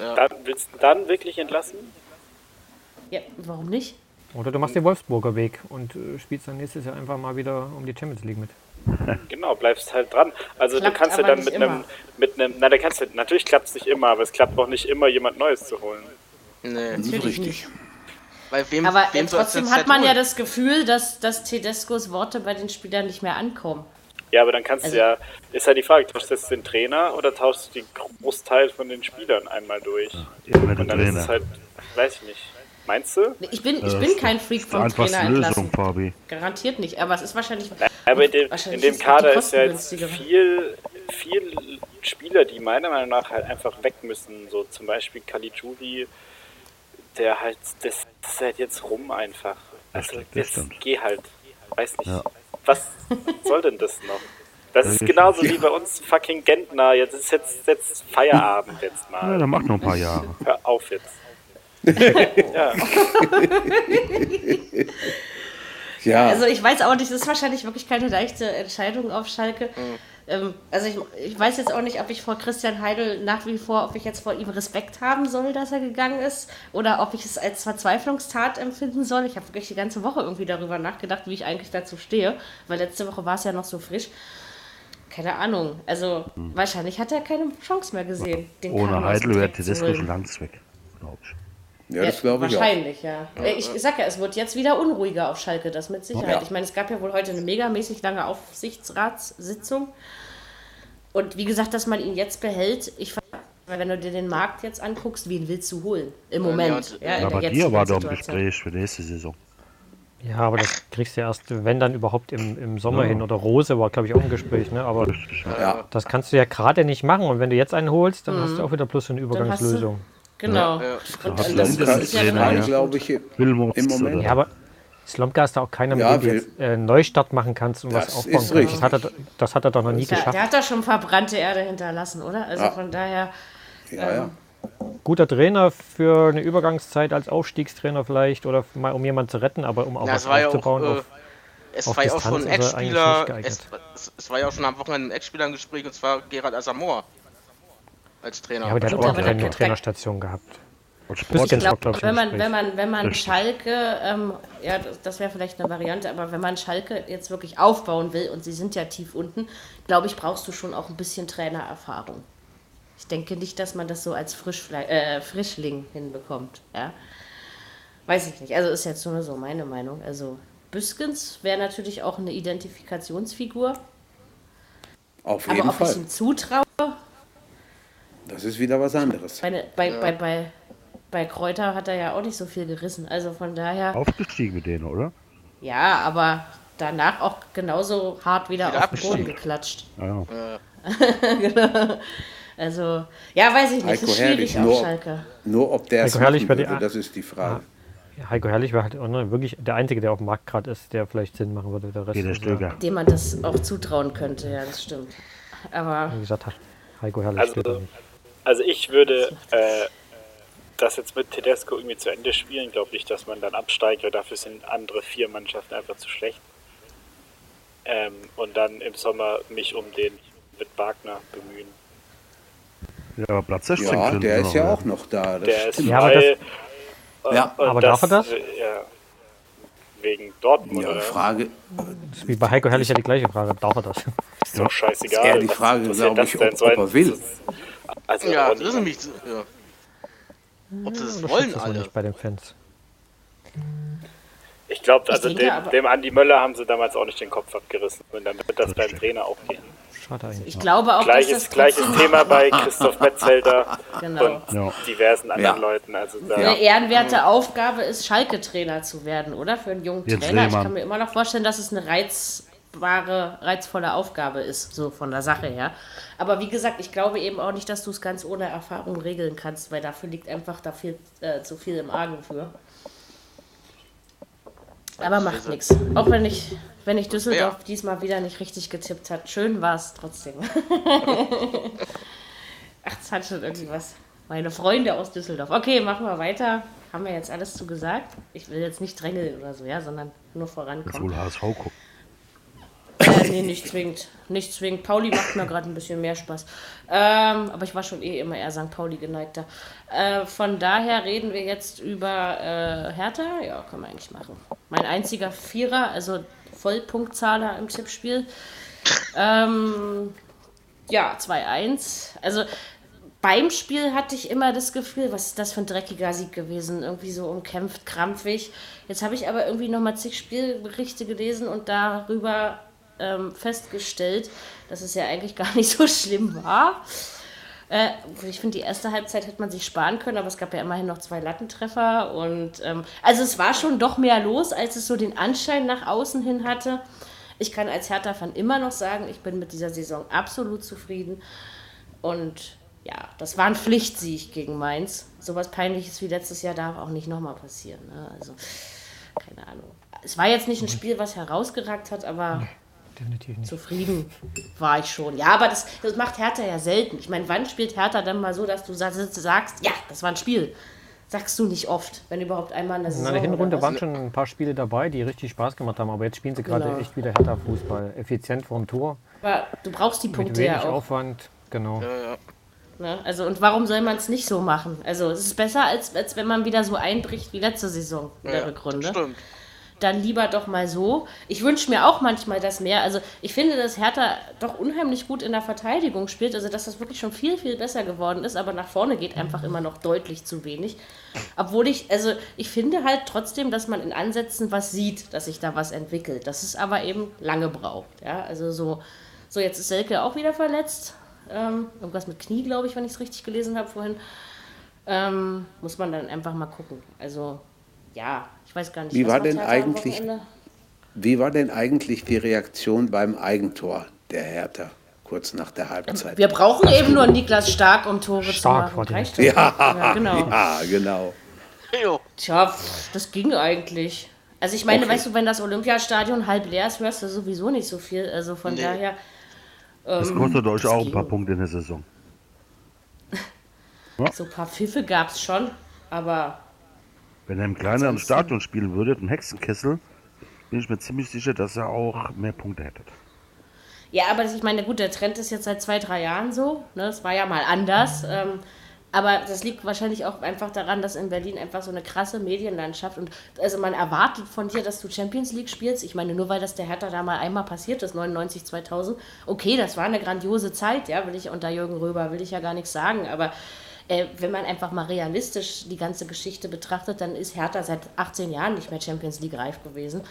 Ja. Dann, willst du dann wirklich entlassen? Ja, warum nicht? Oder du machst den Wolfsburger Weg und äh, spielst dann nächstes Jahr einfach mal wieder um die Champions League mit. Genau, bleibst halt dran. Also Klappt du kannst ja dann nicht mit einem, mit einem, na, da kannst du, natürlich klappt es nicht immer, aber es klappt auch nicht immer, jemand Neues zu holen. Nee. Natürlich richtig. Weil wem, Aber wem äh, trotzdem hat man holen? ja das Gefühl, dass, dass Tedescos Worte bei den Spielern nicht mehr ankommen. Ja, aber dann kannst Also- du ja, ist ja die Frage, tauschst du jetzt den Trainer oder tauschst du den Großteil von den Spielern einmal durch? Immer der Und dann ist Trainer. es halt, weiß ich nicht. Meinst du? Ich bin, ich Das bin ist kein Freak vom Trainer Lösung, entlassen. Fabi. Garantiert nicht, aber es ist wahrscheinlich. Aber in dem, in dem ist Kader ist ja jetzt viel, viel Spieler, die meiner Meinung nach halt einfach weg müssen. So zum Beispiel Caligiuri, der halt, das, das ist halt jetzt rum einfach. Also Das jetzt stimmt. geh halt. Weiß nicht. Ja. Was soll denn das noch? Das ist genauso wie bei uns fucking Gentner. Jetzt ist jetzt, jetzt Feierabend jetzt Ja, mal. dann mach noch ein paar Jahre. Hör auf jetzt. ja. Ja, Also ich weiß auch nicht, das ist wahrscheinlich wirklich keine leichte Entscheidung auf Schalke. Ähm, also ich, ich weiß jetzt auch nicht, ob ich vor Christian Heidel nach wie vor, ob ich jetzt vor ihm Respekt haben soll, dass er gegangen ist, oder ob ich es als Verzweiflungstat empfinden soll. Ich habe wirklich die ganze Woche irgendwie darüber nachgedacht, wie ich eigentlich dazu stehe, weil letzte Woche war es ja noch so frisch. Keine Ahnung. Also wahrscheinlich hat er keine Chance mehr gesehen. Den Ohne Heidel wäre Tedesco schon längst weg, glaube ich. ja das glaube ich auch. Wahrscheinlich, ja. Äh, Ich sag ja, es wird jetzt wieder unruhiger auf Schalke, das mit Sicherheit. Ja. Ich meine, es gab ja wohl heute eine megamäßig lange Aufsichtsratssitzung. Und wie gesagt, dass man ihn jetzt behält, ich weil wenn du dir den Markt jetzt anguckst, wen willst du holen? Im Moment. ja, Ja, in Ja, bei dir war doch ein Situation. Gespräch für nächste Saison. Ja, aber das kriegst du erst, wenn dann überhaupt im, im Sommer hin. Oder Rose war, glaube ich, auch ein Gespräch. Ne? Aber ja. Ja, das kannst du ja gerade nicht machen. Und wenn du jetzt einen holst, dann hast du auch wieder bloß so eine Mhm. Übergangslösung. Genau. Ja. Und, und das, das ist ja ja. glaube ich, im Moment. Ja, aber Slomka ist da auch keiner, mit Ja, dem du jetzt äh, einen Neustart machen kannst und was aufbauen ist kannst. Das hat, er, das hat er doch noch nie Ja, geschafft. der hat da schon verbrannte Erde hinterlassen, oder? Also Ja. von daher, ja, ja. Guter Trainer für eine Übergangszeit als Aufstiegstrainer vielleicht oder mal um jemanden zu retten, aber um auch Ja, was es war ja auch, aufzubauen. äh, auf, Es auf war ja auch schon ein eigentlich Ex-Spieler, es, es, war ja auch schon am Wochenende ein Ex-Spieler im Gespräch und zwar Gerard Asamoah als Trainer. ja, aber der hat auch keine Trainerstation gehabt. Bisschen Ich glaube, glaub ich, wenn man, wenn man, wenn man Schalke, ähm, ja, das, das wäre vielleicht eine Variante, aber wenn man Schalke jetzt wirklich aufbauen will und sie sind ja tief unten, glaube ich, brauchst du schon auch ein bisschen Trainererfahrung. Ich denke nicht, dass man das so als Frischfle äh, Frischling hinbekommt. Ja? Weiß ich nicht. Also ist jetzt nur so meine Meinung. Also Büskens wäre natürlich auch eine Identifikationsfigur, Auf aber jeden ob ich Fall. ihm zutraue, Das ist wieder was anderes. bei, bei, bei, bei, bei Kräuter hat er ja auch nicht so viel gerissen. Also von daher. Aufgestiegen mit denen, oder? Ja, aber danach auch genauso hart wieder, Wieder auf den Boden geklatscht. Ja. Also, ja, weiß ich nicht. Heiko Es ist schwierig Herrlich, auf nur- Schalke. Nur ob der es Herrlich die würde, das ist die Frage. Heiko Herrlich war halt auch noch wirklich der Einzige, der auf dem Markt gerade ist, der vielleicht Sinn machen würde. Der Rest ja, Stöger. Dem man das auch zutrauen könnte, ja, das stimmt. Aber wie gesagt, Heiko Herrlich Also, steht da nicht. Also ich würde äh, das jetzt mit Tedesco irgendwie zu Ende spielen. Glaube nicht, dass man dann absteigt, weil dafür sind andere vier Mannschaften einfach zu schlecht. Ähm, und dann im Sommer mich um den mit Wagner bemühen. Ja, aber Platz 16 Ja, können der ist ja auch noch da. Das Der ist. Ja, aber frei. Ja, Und aber darf er das? äh, Ja, wegen Dortmund, ja, oder? Frage, Das ist wie bei Heiko Herrlich ja die gleiche Frage. Darf er das? Ist doch scheißegal. eher die Was Frage, glaube ich, das ob- ob er will. Also, ja, das ist nämlich. so- Ja. Ob sie das wollen das noch alle. nicht bei den Fans? Ich glaube, also dem, aber- dem Andi Möller haben sie damals auch nicht den Kopf abgerissen. Und dann wird das beim Trainer auch gehen. Schade eigentlich. ich glaube auch, dass Gleiches, das gleiches Thema bei Christoph Metzelder Genau. und Ja. diversen anderen Ja. Leuten. Also da, eine ehrenwerte Aufgabe ist, Schalke-Trainer zu werden, oder? Für einen jungen Jens Trainer. Ich kann mir immer noch vorstellen, dass es eine reizbare, reizvolle Aufgabe ist, so von der Sache her. Aber wie gesagt, ich glaube eben auch nicht, dass du es ganz ohne Erfahrung regeln kannst, weil dafür liegt einfach da viel, äh, zu viel im Argen für. Aber macht nichts. Auch wenn ich, wenn ich Düsseldorf Ja. diesmal wieder nicht richtig getippt hat. Schön war es trotzdem. Ach, das hat schon irgendwas. Meine Freunde aus Düsseldorf. Okay, machen wir weiter. Haben wir jetzt alles zu gesagt? Ich will jetzt nicht drängeln oder so, ja, sondern nur vorankommen. wohl HSV gucken. Nee, nicht zwingend. Nicht zwingend. Pauli macht mir gerade ein bisschen mehr Spaß. Ähm, aber ich war schon eh immer eher St. Pauli geneigter. Äh, von daher reden wir jetzt über äh, Hertha. Ja, kann man eigentlich machen. Mein einziger Vierer, also Vollpunktzahler im Tippspiel. Ähm, ja, 2-1. Also beim Spiel hatte ich immer das Gefühl, was ist das für ein dreckiger Sieg gewesen? Irgendwie so umkämpft, krampfig. Jetzt habe ich aber irgendwie nochmal zig Spielberichte gelesen und darüber ähm, festgestellt, dass es ja eigentlich gar nicht so schlimm war. Äh, ich finde, die erste Halbzeit hätte man sich sparen können, aber es gab ja immerhin noch zwei Lattentreffer. Und ähm, also es war schon doch mehr los, als es so den Anschein nach außen hin hatte. Ich kann als Hertha-Fan immer noch sagen, ich bin mit dieser Saison absolut zufrieden. Und ja, das war ein Pflichtsieg gegen Mainz. Sowas Peinliches wie letztes Jahr darf auch nicht nochmal passieren. Ne? Also, keine Ahnung. Es war jetzt nicht ein Spiel, was herausgeragt hat, aber zufrieden war ich schon. Ja, aber das, das macht Hertha ja selten. Ich meine, wann spielt Hertha dann mal so, dass du sagst, ja, das war ein Spiel? Sagst du nicht oft, wenn überhaupt einmal in der Saison. In der Hinrunde waren schon ein paar Spiele dabei, die richtig Spaß gemacht haben, aber jetzt spielen sie gerade Genau. echt wieder Hertha-Fußball. Effizient vorm Tor, Aber du brauchst die mit Punkte wenig ja auch. Aufwand. Genau. Ja, ja. Ne? Also, und warum soll man es nicht so machen? Also, es ist besser, als, als wenn man wieder so einbricht wie letzte Saison in der ja, Rückrunde. Stimmt. Dann lieber doch mal so. Ich wünsche mir auch manchmal das mehr. Also, ich finde, dass Hertha doch unheimlich gut in der Verteidigung spielt. Also, dass das wirklich schon viel, viel besser geworden ist. Aber nach vorne geht einfach immer noch deutlich zu wenig. Obwohl ich, also, ich finde halt trotzdem, dass man in Ansätzen was sieht, dass sich da was entwickelt. Das ist aber eben lange braucht. Ja, also so. So, jetzt ist Selke auch wieder verletzt. Ähm, irgendwas mit Knie, glaube ich, wenn ich es richtig gelesen habe vorhin. Ähm, muss man dann einfach mal gucken. Also, ja, ich weiß gar nicht. Wie was war denn eigentlich-? Wie war denn eigentlich die Reaktion beim Eigentor der Hertha kurz nach der Halbzeit? Wir brauchen eben nur Niklas Stark, um Tore zu Stark machen. war die Reicht doch. ja, genau. Ja, genau. Tja, das ging eigentlich. Also ich meine, Okay. weißt du, wenn das Olympiastadion halb leer ist, hörst du sowieso nicht so viel. Also von Nee. daher. Das ähm, kostet euch das auch ein paar. Punkte in der Saison. So ein paar Pfiffe gab es schon, aber Wenn er im kleineren Stadion spielen würdet, im Hexenkessel, bin ich mir ziemlich sicher, dass er auch mehr Punkte hättet. Ja, aber das- ich meine, gut, der Trend ist jetzt seit zwei, drei Jahren so. Ne? Es war ja mal anders. Ähm, aber das liegt wahrscheinlich auch einfach daran, dass in Berlin einfach so eine krasse Medienlandschaft und also man erwartet von dir, dass du Champions League spielst. Ich meine, nur weil das der Hertha da mal einmal passiert ist, 99, 2000. Okay, das war eine grandiose Zeit, ja, will ich unter Jürgen Röber, will ich ja gar nichts sagen, aber äh, wenn man einfach mal realistisch die ganze Geschichte betrachtet, dann ist Hertha seit 18 Jahren nicht mehr Champions League reif gewesen.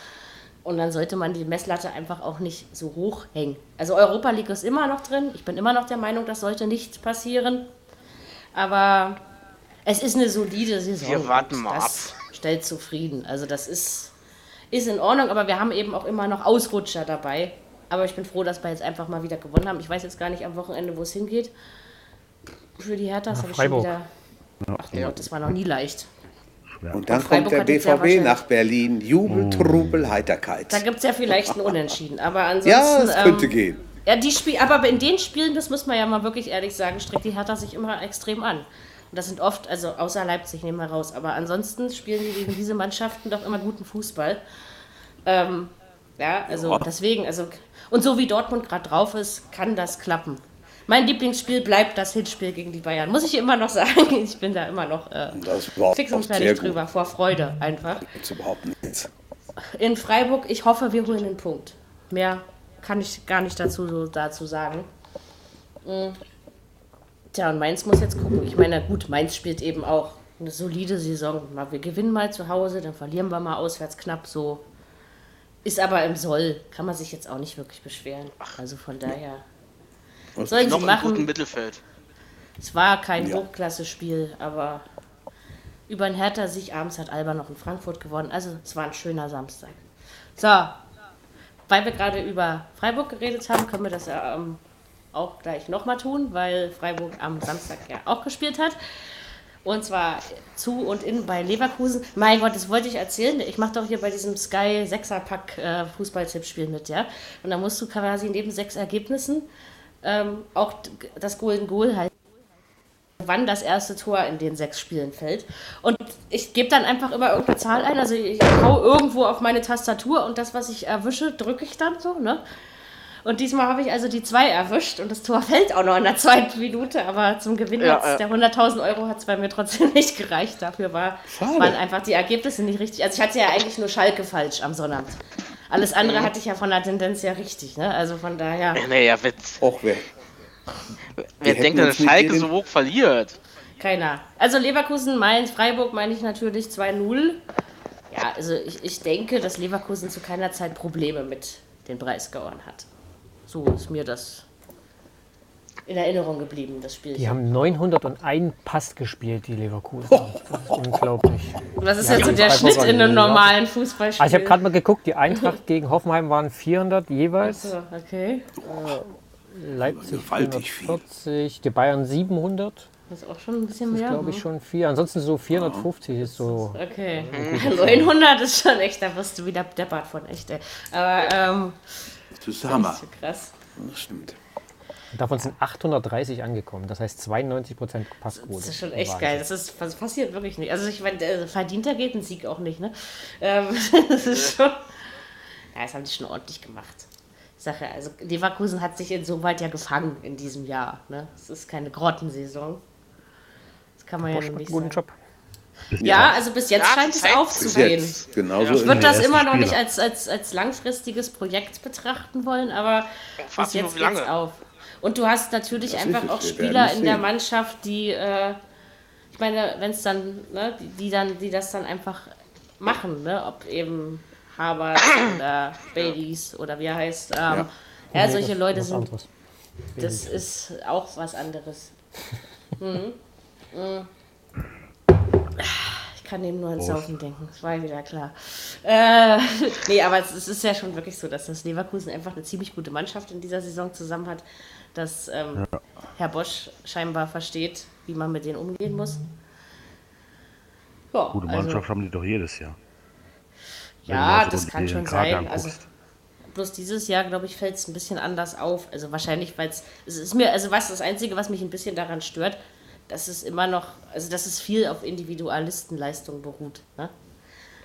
Und dann sollte man die Messlatte einfach auch nicht so hoch hängen. Also Europa League ist immer noch drin. Ich bin immer noch der Meinung, das sollte nicht passieren. Aber es ist eine solide Saison. Wir warten mal das stellt zufrieden. Also das ist, ist in Ordnung, aber wir haben eben auch immer noch Ausrutscher dabei. Aber ich bin froh, dass wir jetzt einfach mal wieder gewonnen haben. Ich weiß jetzt gar nicht am Wochenende, wo es hingeht. Für die Hertha habe ich schon Freiburg. wieder. Ach Gott, das war noch nie leicht. Und dann kommt der ja BVB nach Berlin. Jubel, Trubel, Heiterkeit. Da gibt es ja vielleicht ein Unentschieden. Aber ansonsten. Ja, es könnte ähm, gehen. Ja, die Spiel, aber in den Spielen, das muss man ja mal wirklich ehrlich sagen, streckt die Hertha sich immer extrem an. Und das sind oft, also außer Leipzig nehmen wir raus, aber ansonsten spielen die gegen diese Mannschaften doch immer guten Fußball. Ähm, ja, also deswegen, also und so wie Dortmund gerade drauf ist, kann das klappen. Mein Lieblingsspiel bleibt das Hinspiel gegen die Bayern. Muss ich immer noch sagen. Ich bin da immer noch äh, Das fix und fertig drüber, vor Freude einfach Jetzt überhaupt nichts. in Freiburg, ich hoffe, wir holen den Punkt. Mehr kann ich gar nicht dazu, so, dazu sagen. Mm. Tja, und Mainz muss jetzt gucken. Ich meine, gut, Mainz spielt eben auch eine solide Saison. Wir gewinnen mal zu Hause, dann verlieren wir mal auswärts knapp so. Ist aber im Soll, kann man sich jetzt auch nicht wirklich beschweren. Also von daher. Sollen sie Noch im machen. guten Mittelfeld. Es war kein Ja. Hochklasse-Spiel, aber über den Hertha-Sieg abends hat Alba noch in Frankfurt gewonnen. Also es war ein schöner Samstag. So, weil wir gerade über Freiburg geredet haben, können wir das ja ähm, auch gleich nochmal tun, weil Freiburg am Samstag ja auch gespielt hat. Und zwar zu und in bei Leverkusen. Mein Gott, das wollte ich erzählen. Ich mache doch hier bei diesem Sky Sechserpack äh, Fußballtippspiel mit, ja. Und da musst du quasi neben sechs Ergebnissen ähm, auch das Golden Goal halten wann das erste Tor in den sechs Spielen fällt. Und ich gebe dann einfach immer irgendeine Zahl ein. Also ich hau irgendwo auf meine Tastatur und das, was ich erwische, drücke ich dann so, ne? Und diesmal habe ich also die zwei erwischt und das Tor fällt auch noch in der zweiten Minute, aber zum Gewinn Ja, ja. der 100.000 Euro hat es bei mir trotzdem nicht gereicht. Dafür war, waren einfach die Ergebnisse nicht richtig. Also ich hatte ja eigentlich nur Schalke falsch am Sonnabend. Alles andere hatte ich ja von der Tendenz ja richtig, ne? Also von daher. Naja, wer, Och, wer. wer denkt denn, dass Schalke so hoch verliert? Keiner. Also Leverkusen, Mainz, Freiburg meine ich natürlich 2-0. Ja, also ich, ich denke, dass Leverkusen zu keiner Zeit Probleme mit den Breisgauern hat. So ist mir das in Erinnerung geblieben, das Spiel. Die haben 901 Pass gespielt, die Leverkusen. Das ist unglaublich. Was ist Ja, jetzt so der Schnitt in einem ja. normalen Fußballspiel? Also ich habe gerade mal geguckt, die Eintracht gegen Hoffenheim waren 400 jeweils, So, okay. Leipzig Gewaltig viel. 440, die Bayern 700, Das ist auch schon ein bisschen das mehr. glaube ich hm? schon viel. Ansonsten so 450 ist so. Okay. 900 ist schon echt, da wirst du wieder deppert von echt, ey. Aber, ähm, Das ist Hammer. ist so krass. Das stimmt. Davon sind 830 angekommen, das heißt 92% Passquote. Das ist schon echt Wahnsinn. geil. Das, ist, das passiert wirklich nicht. Also ich meine, äh, verdienter geht ein Sieg auch nicht, ne? Ähm, das ist schon. Ja, das haben die schon ordentlich gemacht. Sache, also Leverkusen hat sich insoweit ja gefangen in diesem Jahr. Ne? Es ist keine Grottensaison. Das kann man ja Bosch macht nicht einen guten sagen. Job. Ja, also bis jetzt Ja, scheint es aufzugehen. jetzt. Genauso Ich würde das immer noch nicht Spielern. als, als, als langfristiges Projekt betrachten wollen, aber bis jetzt geht's lange. auf. Und du hast natürlich Das einfach auch Spieler in der. Mannschaft, die, äh, ich meine, wenn es dann, ne, die, die dann, die das dann einfach machen, ne, ob eben Harvard oder Baileys oder wie er heißt. Ähm, ja. Nee, solche das- Leute sind, anderes. das ist auch was anderes. Mhm. Mhm. Ich kann eben nur ans Saufen denken, das war wieder klar. Äh, nee, aber es, es ist ja schon wirklich so, dass das Leverkusen einfach eine ziemlich gute Mannschaft in dieser Saison zusammen hat, dass ähm, Herr Bosch scheinbar versteht, wie man mit denen umgehen muss. Ja, Gute also- Mannschaft haben die doch jedes Jahr. Ja, das kann schon sein. Also, bloß dieses Jahr, glaube ich, fällt es ein bisschen anders auf. Also wahrscheinlich, weil es es ist mir, also was das Einzige, was mich ein bisschen daran stört, dass es immer noch, also dass es viel auf Individualistenleistung beruht. Ne?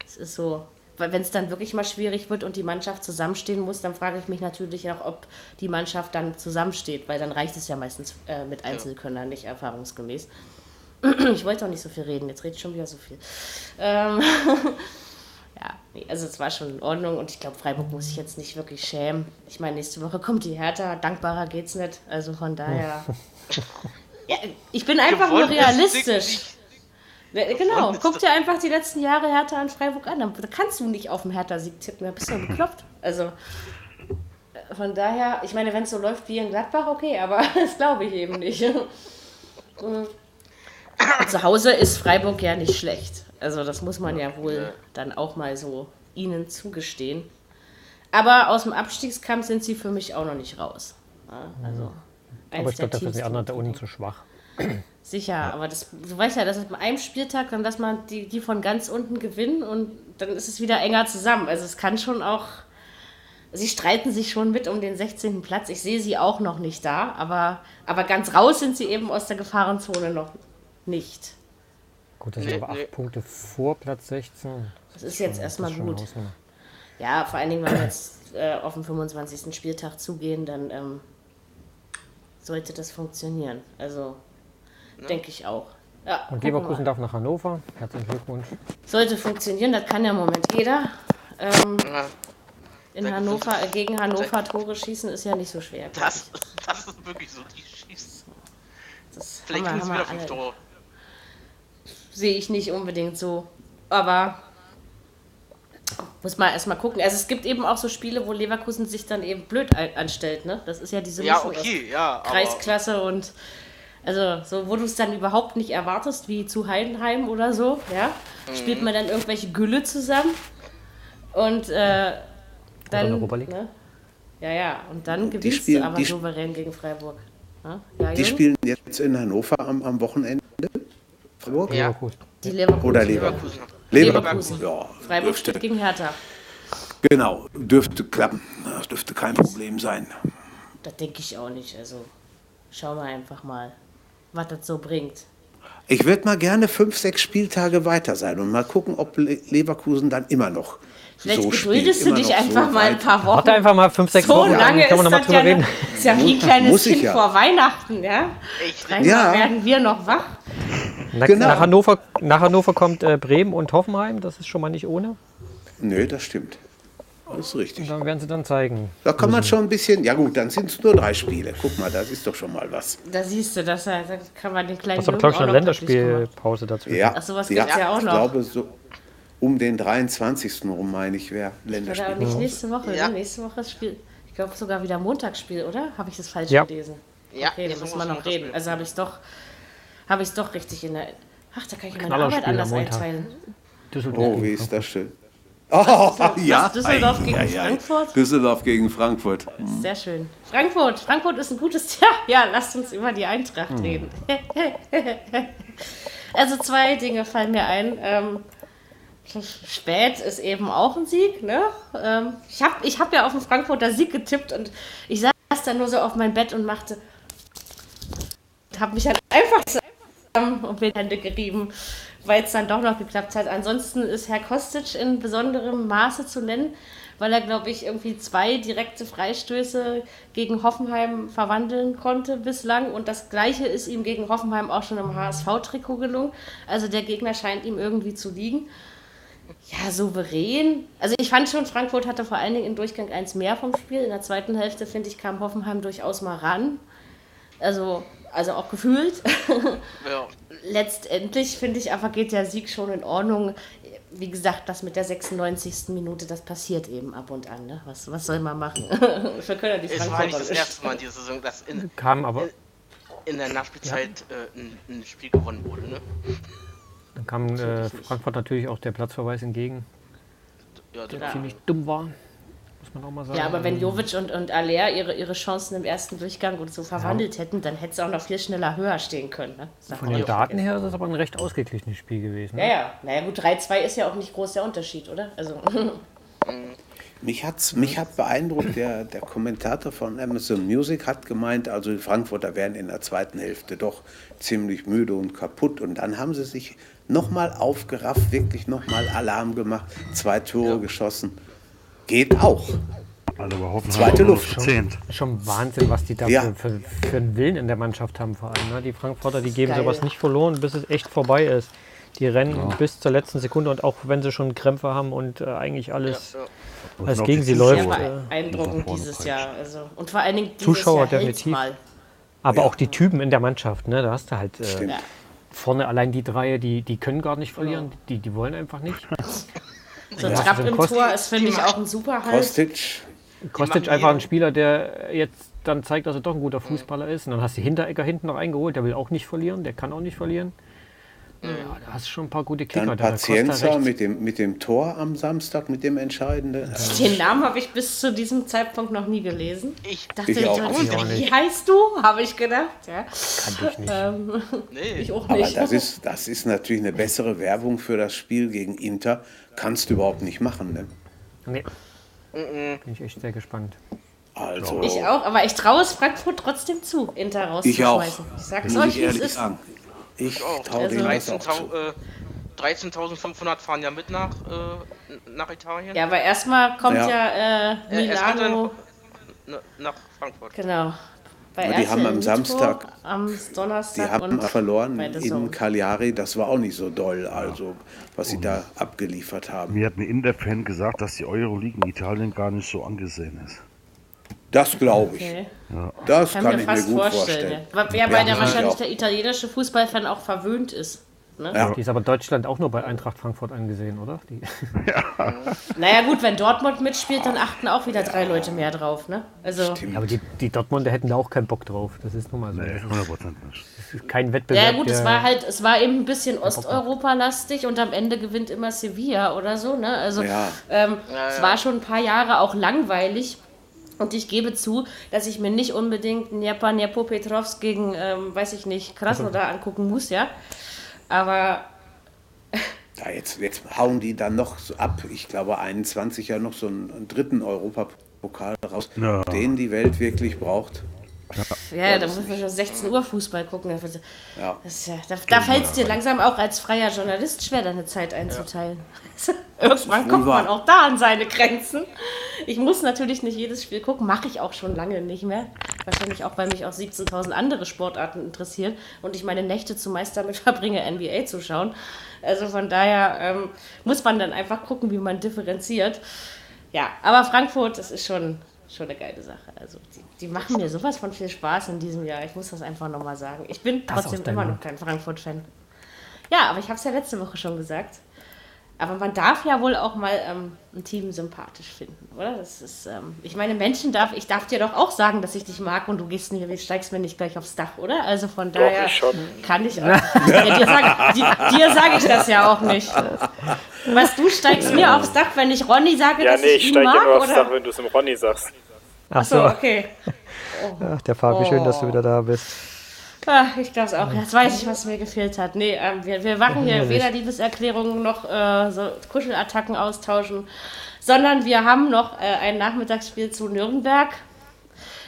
Es ist so, weil wenn es dann wirklich mal schwierig wird und die Mannschaft zusammenstehen muss, dann frage ich mich natürlich auch, ob die Mannschaft dann zusammensteht, weil dann reicht es ja meistens äh, mit Einzelkönnern nicht erfahrungsgemäß. Ich wollte auch nicht so viel reden, jetzt rede ich schon wieder so viel. Ähm, ja, nee, also es war schon in Ordnung und ich glaube, Freiburg muss sich jetzt nicht wirklich schämen. Ich meine, nächste Woche kommt die Hertha, dankbarer geht's nicht. Also von daher. ja, ich bin einfach nur Gewonnen realistisch. Genau, guck dir einfach die letzten Jahre Hertha an Freiburg an. Da kannst du nicht auf den Hertha-Sieg tippen, da bist du bekloppt. Also von daher, ich meine, wenn es so läuft wie in Gladbach, okay, aber das glaube ich eben nicht. Zu Hause ist Freiburg ja nicht schlecht. Also das muss man ja wohl dann auch mal so ihnen zugestehen. Aber aus dem Abstiegskampf sind sie für mich auch noch nicht raus. Ja, Aber ich glaube, dafür sind die anderen da unten zu schwach. Sicher, aber das, du weißt ja, dass es bei einem Spieltag dann, dass man die, die von ganz unten gewinnen und dann ist es wieder enger zusammen. Also es kann schon auch. Sie streiten sich schon mit um den 16. Platz. Ich sehe sie auch noch nicht da, aber, aber ganz raus sind sie eben aus der Gefahrenzone noch nicht. Gut, das sind Nee, aber acht nee. Punkte vor Platz 16. Das ist jetzt schon- erstmal das ist gut. Ja, vor allen Dingen, wenn wir jetzt äh, auf den 25. Spieltag zugehen, dann ähm, sollte das funktionieren. Also denke ich auch. Ja, Und Leverkusen mal. darf nach Hannover. Herzlichen Glückwunsch. Sollte funktionieren, das kann ja im Moment jeder. Ähm, Ja, in Sehr Hannover, äh, gegen Hannover Tore schießen ist ja nicht so schwer. Das, das ist wirklich so. Die schießen. das Vielleicht kriegen sie wieder fünf. Tore. Sehe ich nicht unbedingt so. Aber muss man erstmal gucken. Also es gibt eben auch so Spiele, wo Leverkusen sich dann eben blöd anstellt. Ne? Das ist ja diese Ja, Mischung aus okay, ja. Aber Kreisklasse und also so, wo du es dann überhaupt nicht erwartest, wie zu Heidenheim oder so, ja, spielt Mhm. man dann irgendwelche Gülle zusammen und äh, dann, ne? ja, ja, und dann gewinnst spielen- du aber souverän gegen Freiburg. Ja, ja, Die spielen jetzt in Hannover am, am Wochenende. Freiburg? Ja. Leverkusen. Oder Leverkusen. Leverkusen. Ja, Freiburg spielt dürfte, gegen Hertha. genau, dürfte klappen. Das dürfte kein Problem sein. Das denke ich auch nicht. Also schauen wir einfach mal, was das so bringt. Ich würde mal gerne fünf, sechs Spieltage weiter sein und mal gucken, ob Le Leverkusen dann immer noch Vielleicht so gedultest spielt, du dich einfach so mal ein paar Wochen. Warte einfach mal fünf, sechs so Wochen, lange dann kann man ist nochmal das drüber ja, reden. noch- ist ja wie ein kleines Kind ja. vor Weihnachten, ja? Ich, Ja. werden wir noch wach. Na, Genau. nach, Hannover, nach Hannover kommt äh, Bremen und Hoffenheim, das ist schon mal nicht ohne. Nö, das stimmt. Das ist richtig. Und dann werden sie dann zeigen. Da kann man schon ein bisschen, ja gut, dann sind es nur drei Spiele. Guck mal, das ist doch schon mal was. Da siehst du, das, da kann man den kleinen Das ist glaube ich, eine. Länderspielpause dazwischen. Ja, Ach, sowas gibt's ja auch ich noch. glaube, so um den 23. rum, meine ich, wäre Oder Länderspiel. nicht nächste Woche, Ja. ne? Nächste Woche ist Spiel. Ich glaube sogar wieder Montagsspiel, oder? Habe ich das falsch Ja. gelesen? Ja, okay, da wir ist noch reden. Also habe ich es doch, habe ich doch richtig in der. Ach, da kann ich meine Arbeit anders einteilen. Düsseldorf Oh, wie ist das schön. Oh, ja. Düsseldorf Ei, gegen ei, ei. Frankfurt? Düsseldorf gegen Frankfurt. Sehr schön. Frankfurt, Frankfurt ist ein gutes. Ja, ja, lasst uns über die Eintracht Hm. reden. also zwei Dinge fallen mir ein. Ähm, Spät ist eben auch ein Sieg. Ne? Ähm, ich habe ich hab ja auf den Frankfurter Sieg getippt und ich saß dann nur so auf mein Bett und machte. habe mich dann einfach zusammen um die Hände gerieben, weil es dann doch noch geklappt hat. Ansonsten ist Herr Kostic in besonderem Maße zu nennen, weil er, glaube ich, irgendwie zwei direkte Freistöße gegen Hoffenheim verwandeln konnte bislang. Und das Gleiche ist ihm gegen Hoffenheim auch schon im HSV-Trikot gelungen. Also der Gegner scheint ihm irgendwie zu liegen. Ja, souverän. Also ich fand schon, Frankfurt hatte vor allen Dingen im Durchgang eins mehr vom Spiel. In der zweiten Hälfte, finde ich, kam Hoffenheim durchaus mal ran. Also, also auch gefühlt. ja. Letztendlich finde ich aber geht der Sieg schon in Ordnung. Wie gesagt, das mit der 96. Minute, das passiert eben ab und an. Ne? Was, was soll man machen? Wir können ja die Es war nicht das erste Mal in dieser Saison, dass in, Kam aber, in der Nachspielzeit äh, ein, ein Spiel gewonnen wurde. Ne? dann kam äh, Frankfurt natürlich auch der Platzverweis entgegen, Ja, der genau. ziemlich dumm war. Muss man auch mal sagen. Ja, aber wenn Jovic und, und Aller ihre, ihre Chancen im ersten Durchgang und so verwandelt hätten, dann hätte es auch noch viel schneller höher stehen können. Ne? Von den Daten her ist es aber ein recht ausgeglichenes Spiel gewesen. Ja, ja. Naja, gut, 3-2 ist ja auch nicht groß der Unterschied, oder? Also, Mich, hat's, mich hat beeindruckt, der, der Kommentator von Amazon Music hat gemeint, also die Frankfurter wären in der zweiten Hälfte doch ziemlich müde und kaputt. Und dann haben sie sich nochmal aufgerafft, wirklich nochmal Alarm gemacht, zwei Tore geschossen. Geht auch. Also wir hoffen, Zweite wir Luft. Zehnt. Schon Wahnsinn, was die da Ja. für, für, einen Willen in der Mannschaft haben vor allem. Ne? Die Frankfurter, die geben Geil. sowas nicht verloren, bis es echt vorbei ist. Die rennen bis zur letzten Sekunde und auch wenn sie schon Krämpfe haben und äh, eigentlich alles, Ja, alles gegen sie sehr läuft. beeindruckend Äh, beeindruckend vorne dieses. Jahr. Also, und vor allen Dingen dieses Zuschauer Jahr definitiv. mal. aber Ja. auch die Typen in der Mannschaft, ne? da hast du halt äh. Ja. vorne allein die Dreie, die, die können gar nicht verlieren, die, die wollen einfach nicht. So Ja, Trapp also im Tor ist, finde ich, auch ein super Halt. Kostic, Kostic einfach ein Spieler, der jetzt dann zeigt, dass er doch ein guter Fußballer ist. Und dann hast du Hinteregger hinten noch eingeholt, der will auch nicht verlieren, der kann auch nicht verlieren. Ja, da hast du schon ein paar gute Kicker. dann Pacienza rechts. mit dem, mit dem Tor am Samstag, mit dem Entscheidenden. Den Namen habe ich bis zu diesem Zeitpunkt noch nie gelesen. Ich Dachte Ich ich, auch dachte, nicht. wie heißt du? Habe ich gedacht. Ja. Kannte ich nicht. Ähm, Nee, ich auch Aber nicht. das ist, das ist natürlich eine bessere Werbung für das Spiel gegen Inter. Kannst du überhaupt nicht machen. Ne? Nee. Bin ich echt sehr gespannt. Also, Ich auch, aber ich traue es Frankfurt trotzdem zu, Inter Ich auch. rauszuschmeißen. Ich sag's muss euch, ich wie es ehrlich ist. sagen. Ich auch. traue Also- denen das auch zu. 13.000 äh, 13.500 fahren ja mit nach, äh, nach Italien. Ja, aber erstmal kommt ja, Ja. äh, Äh, Milano. dann nach Frankfurt. Genau. Bei Aber die haben am Nitro Samstag- Am Die Donnerstag haben und verloren in. Cagliari. Das war auch nicht so doll, also was sie da abgeliefert haben. Mir hat ein Inter-Fan gesagt, dass die Euroleague in Italien gar nicht so angesehen ist. Das glaube ich. Okay. Das Kann, kann, mir ich mir fast gut vorstellen. vorstellen. Ja, ja, weil der ich wahrscheinlich der italienische Fußballfan auch verwöhnt ist. Ne? Ja. Die ist aber Deutschland auch nur bei Eintracht Frankfurt angesehen, oder? Die, Naja gut, wenn Dortmund mitspielt, dann achten auch wieder drei Leute mehr drauf. Ne? Also, Ja, aber die, die Dortmunder hätten da auch keinen Bock drauf. Das ist nun mal so. Nee, Das 100% nicht. ist kein Wettbewerb. ja gut, es war halt, es war eben ein bisschen Osteuropa-lastig und am Ende gewinnt immer Sevilla oder so. Ne? Also Ja. ähm, Ja, es ja. war schon ein paar Jahre auch langweilig. Und ich gebe zu, dass ich mir nicht unbedingt Njepa Nepopetrovsk gegen, ähm, weiß ich nicht, Krasnodar angucken muss, ja. Aber Ja, jetzt, jetzt hauen die dann noch so ab. Ich glaube, 21 ja noch so einen, einen dritten Europapokal raus, Ja. den die Welt wirklich braucht. Ja, ja, da muss man schon 16 Uhr Fußball gucken. Ja. Ja, da da fällt es dir langsam auch als freier Journalist schwer, deine Zeit einzuteilen. Irgendwann kommt man auch da an seine Grenzen. Ich muss natürlich nicht jedes Spiel gucken, mache ich auch schon lange nicht mehr. Wahrscheinlich auch, weil mich auch 17.000 andere Sportarten interessieren und ich meine Nächte zumeist damit verbringe, NBA zu schauen. Also von daher ähm, muss man dann einfach gucken, wie man differenziert. Ja, aber Frankfurt, das ist schon, schon eine geile Sache. Also die, die machen mir sowas von viel Spaß in diesem Jahr. Ich muss das einfach nochmal sagen. Ich bin Das trotzdem immer noch kein Frankfurt-Fan. Ja, aber ich habe es ja letzte Woche schon gesagt. Aber man darf ja wohl auch mal ähm, ein Team sympathisch finden, oder? Das ist, ähm, ich meine, Menschen darf, ich darf dir doch auch sagen, dass ich dich mag und du gehst nicht, du steigst mir nicht gleich aufs Dach, oder? Also von daher ich schon. kann ich auch. ja, dir sage dir sag ich das ja auch nicht. Was du steigst mir aufs Dach, wenn ich Ronny sage, Ja, dass nee, ich ich ihn steige mag, immer aufs oder? Dach, wenn du es im Ronny sagst. Achso, okay. Ach, der Fabi, schön, dass du wieder da bist. Ah, ich glaube es auch. Jetzt weiß ich, was mir gefehlt hat. Nee, ähm, wir, wir machen hier weder Liebeserklärungen noch äh, so Kuschelattacken austauschen, sondern wir haben noch äh, ein Nachmittagsspiel zu Nürnberg.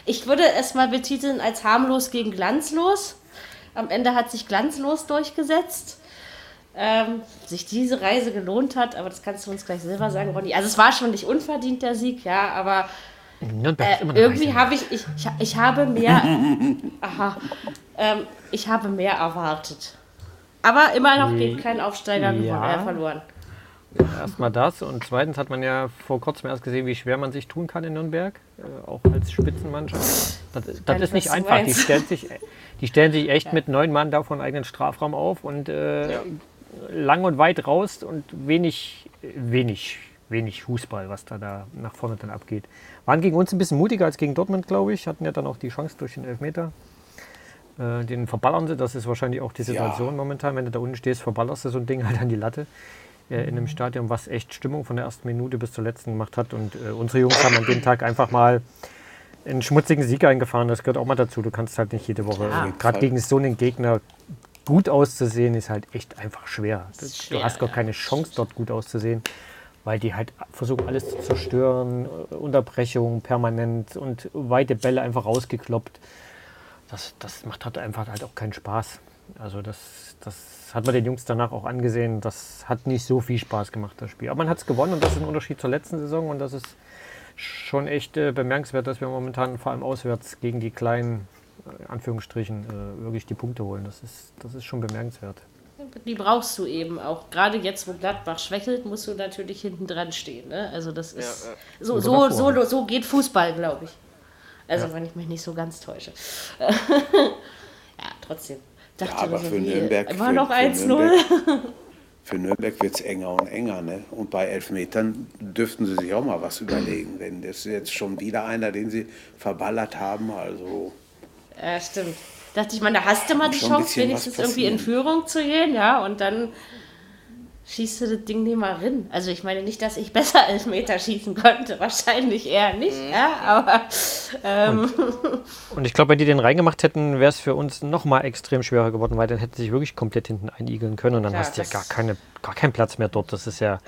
Ich würde es mal betiteln als harmlos gegen glanzlos. Am Ende hat sich glanzlos durchgesetzt. Ähm, sich diese Reise gelohnt hat, aber das kannst du uns gleich selber sagen, Ronny. Also es war schon nicht unverdient der Sieg, ja, aber Nürnberg ist äh, immer eine irgendwie habe ich, ich, ich, ich habe mehr, aha, ähm, ich habe mehr erwartet. Aber immer noch geht kein Aufsteiger Ja. verloren. Erstmal das und zweitens hat man ja vor kurzem erst gesehen, wie schwer man sich tun kann in Nürnberg, äh, auch als Spitzenmannschaft. Das, das ist nicht einfach. Die stellen, sich, die stellen sich echt mit neun Mann da vor eigenen Strafraum auf und äh, lang und weit raus und wenig, wenig, wenig Fußball, was da, da nach vorne dann abgeht. Waren gegen uns ein bisschen mutiger als gegen Dortmund, glaube ich. Hatten ja dann auch die Chance durch den Elfmeter. Äh, den verballern sie, das ist wahrscheinlich auch die Situation momentan. Wenn du da unten stehst, verballerst du so ein Ding halt an die Latte äh, in einem Stadion, was echt Stimmung von der ersten Minute bis zur letzten gemacht hat. Und äh, unsere Jungs haben an dem Tag einfach mal einen schmutzigen Sieg eingefahren. Das gehört auch mal dazu. Du kannst halt nicht jede Woche, äh, gerade gegen so einen Gegner gut auszusehen, ist halt echt einfach schwer. ist du schwer, hast gar ja. keine Chance, dort gut auszusehen, weil die halt versuchen, alles zu zerstören. äh, Unterbrechung permanent und weite Bälle einfach rausgekloppt. Das, das macht halt einfach halt auch keinen Spaß. Also das, das hat man den Jungs danach auch angesehen. Das hat nicht so viel Spaß gemacht, das Spiel. Aber man hat es gewonnen und das ist ein Unterschied zur letzten Saison und das ist schon echt äh, bemerkenswert, dass wir momentan vor allem auswärts gegen die kleinen, äh, Anführungsstrichen, äh, wirklich die Punkte holen. Das ist, das ist schon bemerkenswert. Die brauchst du eben auch. Gerade jetzt, wo Gladbach schwächelt, musst du natürlich hinten dran stehen. Ne? Also das ist so, Oder so, davor. so, so geht Fußball, glaube ich. Also wenn ich mich nicht so ganz täusche. ja, trotzdem. Dachte Ja, aber mir so, für Nürnberg- Immer für- noch für 1-0. Nürnberg- Für Nürnberg wird es enger und enger. Ne? Und bei Elfmetern dürften sie sich auch mal was überlegen. Denn das ist jetzt schon wieder einer, den sie verballert haben. Also Ja, stimmt. Dachte ich, man, da hast du mal die Chance, wenigstens irgendwie in. Führung zu gehen, ja, und dann schießt du das Ding nicht mal rein. Also ich meine nicht, dass ich besser Elfmeter schießen konnte, wahrscheinlich eher nicht, ja, aber ähm, Und ich glaube, wenn die den reingemacht hätten, wäre es für uns noch mal extrem schwerer geworden, weil dann hätten sie sich wirklich komplett hinten einigeln können und dann Klar, hast du ja gar, keine, gar keinen Platz mehr dort. Das ist ja,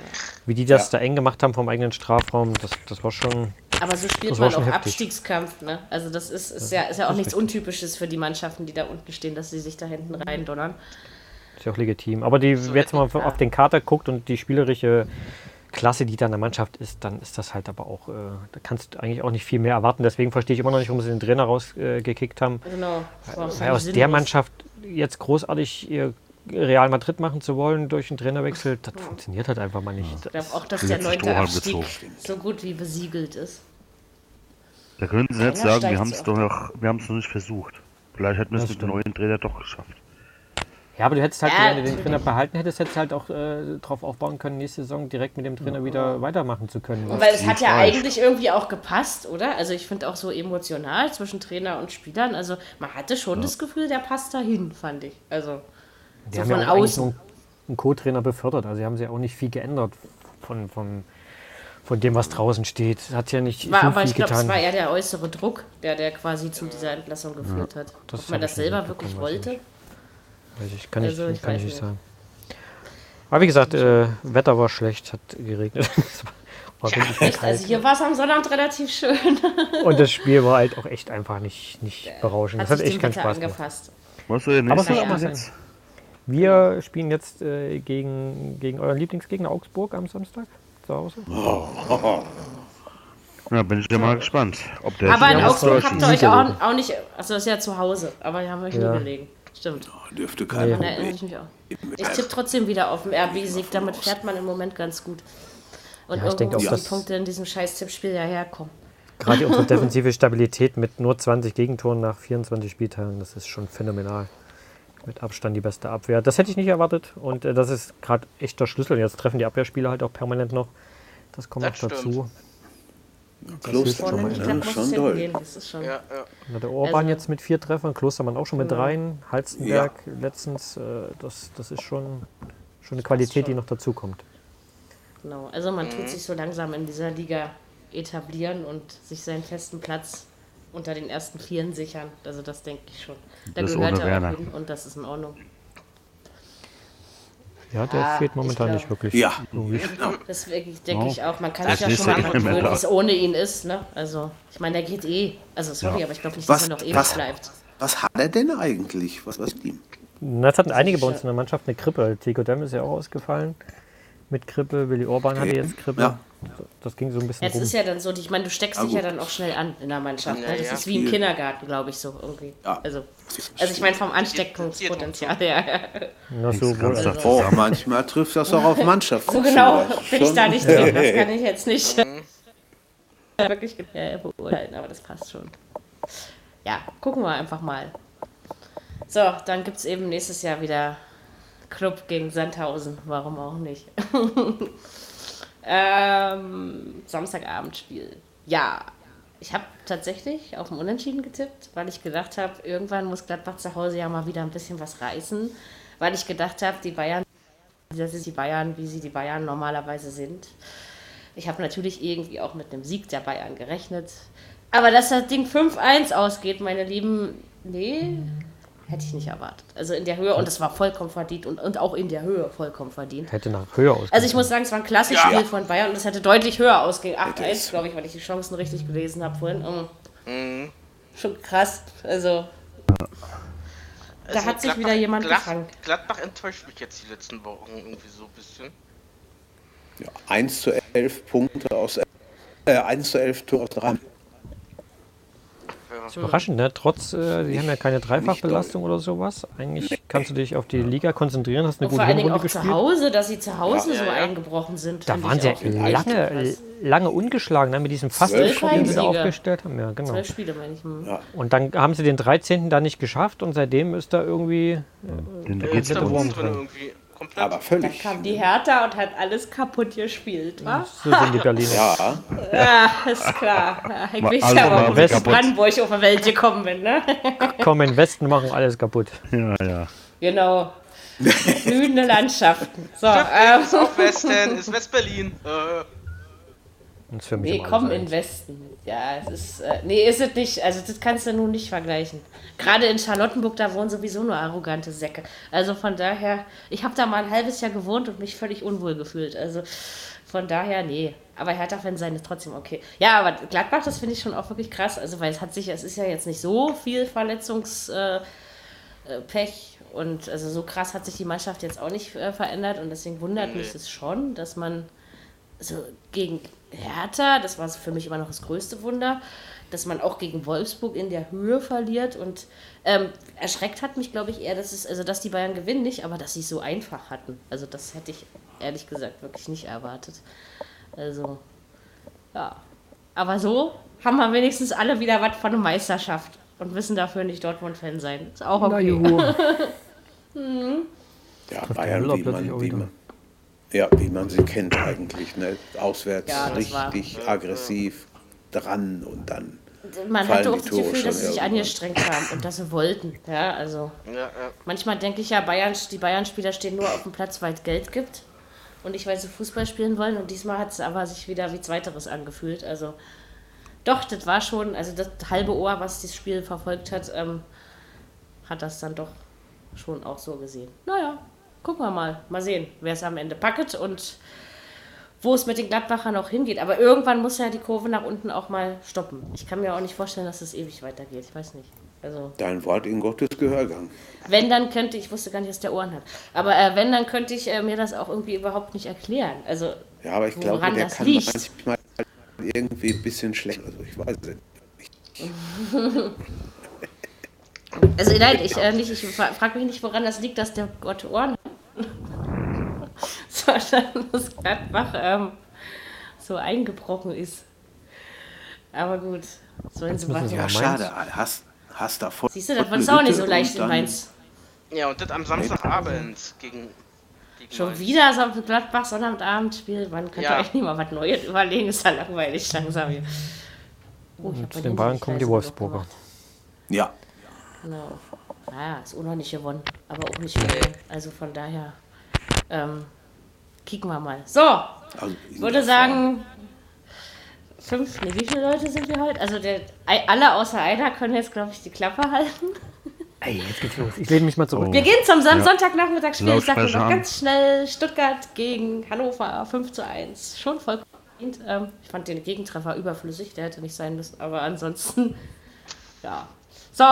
wie die das da eng gemacht haben vom eigenen Strafraum, das, das war schon. aber so spielt man schon auch heftig. Abstiegskampf, ne? Also das ist, ist ja, ist ja auch nichts Untypisches für die Mannschaften, die da unten stehen, dass sie sich da hinten reindonnern. Ist ja auch legitim. Aber die, wer jetzt mal auf, auf den Kater guckt und die spielerische Klasse, die da in der Mannschaft ist, dann ist das halt aber auch, äh, da kannst du eigentlich auch nicht viel mehr erwarten. Deswegen verstehe ich immer noch nicht, warum sie den Trainer rausgekickt äh, haben. Genau. Weil völlig aus der. Mannschaft jetzt großartig ihr Real Madrid machen zu wollen durch einen Trainerwechsel, das funktioniert halt einfach mal nicht. Ich glaube auch, dass der neunte Abstieg gezogen. so gut wie besiegelt ist. Da können Sie nicht Keiner sagen, wir haben es so doch noch, wir haben es noch nicht versucht. Vielleicht hätten wir es mit dem neuen Trainer doch geschafft. Ja, aber du hättest halt, Ja, wenn du den. Trainer behalten hättest, hättest du halt auch äh, darauf aufbauen können, nächste Saison direkt mit dem Trainer wieder weitermachen zu können. Und weil es hat ja falsch. eigentlich irgendwie auch gepasst, oder? Also ich finde auch so emotional zwischen Trainer und Spielern. Also man hatte schon das Gefühl, der passt dahin, fand ich. Also Die so haben von ja außen. nur einen Co-Trainer befördert. Also sie haben sie auch nicht viel geändert von, von, von dem, was draußen steht. Hat ja nicht War, so aber viel ich glaube, es war eher der äußere Druck, der, der quasi zu dieser Entlassung geführt hat. das Ob man das nicht selber wirklich wollte. Weiß ich, kann Also, ich, ich kann weiß ich nicht nicht. sagen. Aber wie gesagt, äh, Wetter war schlecht, hat geregnet. war ja, echt, also hier war es am Sonnabend relativ schön. Und das Spiel war halt auch echt einfach nicht, nicht berauschend. Hat das hat echt keinen Wetter Spaß angefasst. gemacht. Was soll denn Aber jetzt? Wir spielen jetzt äh, gegen, gegen euren Lieblingsgegner Augsburg am Samstag zu Hause. Ja, bin ich ja mal gespannt, ob der Aber in Augsburg habt ihr euch auch, auch nicht, also das ist ja zu Hause, aber die haben euch Ja. nie gelegen. Stimmt. Dürfte keiner. Da erinnere ich mich auch. Ich tippe trotzdem wieder auf den RB-Sieg, damit fährt man im Moment ganz gut. Und Ja, ich denke irgendwo auch, die Punkte in diesem scheiß Tippspiel ja herkommen. Gerade unsere defensive Stabilität mit nur 20 Gegentoren nach 24 Spieltagen, das ist schon phänomenal. Mit Abstand die beste Abwehr. Das hätte ich nicht erwartet und äh, das ist gerade echt der Schlüssel. Jetzt treffen die Abwehrspieler halt auch permanent noch. Das kommt Das noch dazu. Schon, nicht ne? es schon schon. Ja, ja. Ja, der Orban Also- jetzt mit vier Treffern, Klostermann auch schon mit Genau. dreien, Halstenberg letztens. Äh, das, das ist schon, schon eine Qualität, die noch dazu kommt. Genau. Also man tut sich so langsam in dieser Liga etablieren und sich seinen festen Platz unter den ersten Vieren sichern. Also das denke ich schon. Da Das gehört er auch hin und das ist in Ordnung. Ja, der Ah, fehlt momentan glaub- nicht wirklich. Ja. Irgendwie. Deswegen denke Oh. ich auch, man kann Das sich ja ist schon ja mal da. wie es ohne ihn ist. Ne? Also, ich meine, der geht eh. Also, sorry, aber ich glaube nicht, dass Was, er noch ewig was, bleibt. was hat er denn eigentlich? Was was mit ihm? Na, Jetzt hatten einige bei uns in der Mannschaft eine Grippe. Tico Dem ist ja auch ausgefallen mit Grippe. Willi Orban hatte jetzt Grippe. Ja. Das ging so ein bisschen Jetzt rum. ist ja dann so, ich meine, du steckst dich ja dann auch schnell an in der Mannschaft. Ja, Ne? Das ja. ist wie im Viel. Kindergarten, glaube ich, so irgendwie. Ja. Also, also ich meine, vom Ansteckungspotenzial her. Na, so Oh, zusammen. manchmal trifft das auch auf Mannschaft. So genau bin ich da nicht drin. Das kann ich jetzt nicht wirklich äh, beurteilen, aber das passt schon. Ja, gucken wir einfach mal. So, dann gibt es eben nächstes Jahr wieder Club gegen Sandhausen. Warum auch nicht? ähm, Samstagabendspiel. Ja, ich habe tatsächlich auf dem Unentschieden getippt, weil ich gedacht habe, irgendwann muss Gladbach zu Hause ja mal wieder ein bisschen was reißen. Weil ich gedacht habe, die Bayern das sind die Bayern, wie sie die Bayern normalerweise sind. Ich habe natürlich irgendwie auch mit einem Sieg der Bayern gerechnet. Aber dass das Ding 5-1 ausgeht, meine Lieben, nee, hätte ich nicht erwartet. Also in der Höhe, und das war vollkommen verdient und, und auch in der Höhe vollkommen verdient. Hätte nach höher ausgesehen. Also ich muss sagen, es war ein klasse Spiel Ja. von Bayern und es hätte deutlich höher ausgehen. 8-1, glaube ich, weil ich die Chancen richtig gelesen habe vorhin. Mm. Schon krass. Also, da Also hat sich Gladbach- wieder jemand Glad- gefangen. Gladbach enttäuscht mich jetzt die letzten Wochen irgendwie so ein bisschen. Ja, 1 zu 11 Punkte aus äh, 1 zu 11 Tore aus drei. Überraschend, ne? Trotz, äh, die haben ja keine Dreifachbelastung oder sowas. Eigentlich kannst du dich auf die Liga konzentrieren, hast eine Und gute vor allen Dingen Hinrunde auch zu gespielt. Hause, dass sie zu Hause Ja, so ja, ja. eingebrochen sind. Da waren sie auch lange, lange ungeschlagen, ne? mit diesem fast Zwölf Spiel, den sie da aufgestellt haben. Ja, genau. Zwölf Spiele, meine ich. Hm. Und dann haben sie den 13. da nicht geschafft und seitdem ist da irgendwie los. Wurm Wurm drin drin. Komplett. Aber Da völlig. kam die Hertha und hat alles kaputt gespielt, wa? so sind die Berliner. Ja, Ja, ist klar. Ja, Alle aber waren auch mit kaputt. Brandenburg auf der Welt gekommen bin, ne? Kommen in den Westen, machen alles kaputt. Ja, ja. Genau. Blühende Landschaften. So, ähm, Ist auch Westen, ist West-Berlin. Äh, Das ist für mich Nee, komm in. Westen. Ja, es ist. Äh, nee, ist es nicht. Also, das kannst du nun nicht vergleichen. Gerade in Charlottenburg, da wohnen sowieso nur arrogante Säcke. Also von daher, ich habe da mal ein halbes Jahr gewohnt und mich völlig unwohl gefühlt. Also von daher, nee. Aber Hertha-Fan sein ist trotzdem okay. Ja, aber Gladbach, das finde ich schon auch wirklich krass. Also, weil es hat sich, es ist ja jetzt nicht so viel Verletzungs. Äh, äh, und also so krass hat sich die Mannschaft jetzt auch nicht äh, verändert und deswegen wundert mich es schon, dass man so gegen Hertha, das war für mich immer noch das größte Wunder, dass man auch gegen Wolfsburg in der Höhe verliert und ähm, erschreckt hat mich, glaube ich, eher, dass es, also dass die Bayern gewinnen nicht, aber dass sie es so einfach hatten. Also das hätte ich ehrlich gesagt wirklich nicht erwartet. Also, ja. Aber so haben wir wenigstens alle wieder was von einer Meisterschaft und müssen dafür nicht Dortmund-Fan sein. Ist auch Na okay. juhu. ja der Bayern, wie man, wie man, ja, wie man sie kennt eigentlich. Ne? Auswärts Ja, das war- richtig aggressiv dran und dann. Man hatte auch das Tore Gefühl, dass sie sich angestrengt haben und dass sie wollten. Ja, also ja, ja. manchmal denke ich ja, Bayern, die Bayern-Spieler stehen nur auf dem Platz, weil es Geld gibt und nicht, weil sie Fußball spielen wollen. Und diesmal hat es aber sich wieder wie Zweiteres angefühlt. Also doch, das war schon, also das halbe Ohr, was das Spiel verfolgt hat, ähm, hat das dann doch schon auch so gesehen. Naja, gucken wir mal. Mal sehen, wer es am Ende packt und wo es mit den Gladbachern noch hingeht. Aber irgendwann muss ja die Kurve nach unten auch mal stoppen. Ich kann mir auch nicht vorstellen, dass es ewig weitergeht. Ich weiß nicht. Also, Dein Wort in Gottes Gehörgang. wenn, dann könnte ich, wusste gar nicht, dass der Ohren hat. Aber äh, wenn, dann könnte ich äh, mir das auch irgendwie überhaupt nicht erklären. Also, Ja, aber ich glaube, der kann liegt? manchmal irgendwie ein bisschen schlecht. Also ich weiß es nicht. also nein, ich, äh, nicht, ich fra frage mich nicht, woran das liegt, dass der Gott Ohren Sondern dass Gladbach ähm, so eingebrochen ist. Aber gut, sollen sie machen. Ja, Mainz? schade. Hast, hast da voll. Siehst du, das ist auch nicht so und leicht in Mainz. Ja, und das am Samstagabend gegen. gegen Schon Mainz. wieder so ein Gladbach Sonnabendabend spielt. Man könnte Ja. euch nicht mal was Neues überlegen. Ist ja langweilig langsam hier. Oh, ich hab Zu den Bayern kommen die Wolfsburger. Ja. Genau. Naja, ist auch noch nicht gewonnen. Aber auch nicht gewonnen. Also von daher. Ähm, kicken wir mal. So, Also, ich würde sagen. Fünf, ne, wie viele Leute sind wir heute? Also der, alle außer einer können jetzt, glaube ich, die Klappe halten. Ey, jetzt geht's los. Ich lehne mich mal zurück. Wir gehen zum Son Sonntagnachmittagsspiel. Ich sage noch an. ganz schnell Stuttgart gegen Hannover 5 zu 1. Schon voll verdient. Ähm, ich fand den Gegentreffer überflüssig, der hätte nicht sein müssen. Aber ansonsten, ja. So,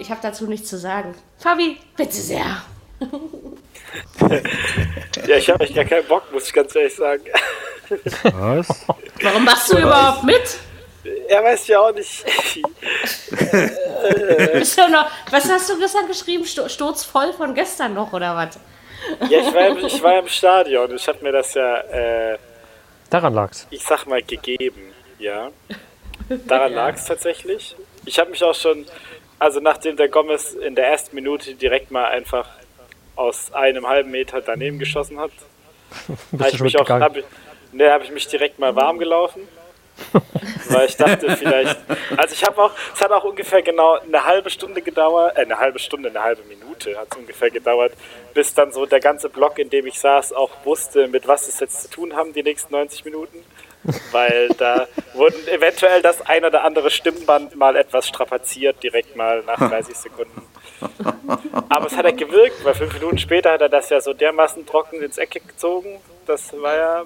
ich habe dazu nichts zu sagen. Fabi, bitte sehr. Ja, ich habe echt gar keinen Bock, muss ich ganz ehrlich sagen. Was? Warum machst du überhaupt mit? Er weiß ja auch nicht. Bist du noch, was hast du gestern geschrieben? Sto Sturzvoll von gestern noch oder was? Ja, ich war, im- ich war im Stadion. Ich habe mir das ja, äh, Daran lag's. ich sag mal, gegeben. Ja. Daran lag es tatsächlich. Ich habe mich auch schon, also nachdem der Gomez in der ersten Minute direkt mal einfach aus einem halben Meter daneben geschossen hat, habe Bist du ich auch, hab ich, ne, habe ich mich direkt mal warm gelaufen. Weil ich dachte vielleicht, also ich habe auch, es hat auch ungefähr genau eine halbe Stunde gedauert, äh, eine halbe Stunde, eine halbe Minute hat es ungefähr gedauert, bis dann so der ganze Block, in dem ich saß, auch wusste, mit was es jetzt zu tun haben, die nächsten 90 Minuten. Weil da wurden eventuell das ein oder andere Stimmband mal etwas strapaziert, direkt mal nach 30 Sekunden. Aber es hat ja gewirkt, weil fünf Minuten später hat er das ja so dermaßen trocken ins Ecke gezogen. Das war ja,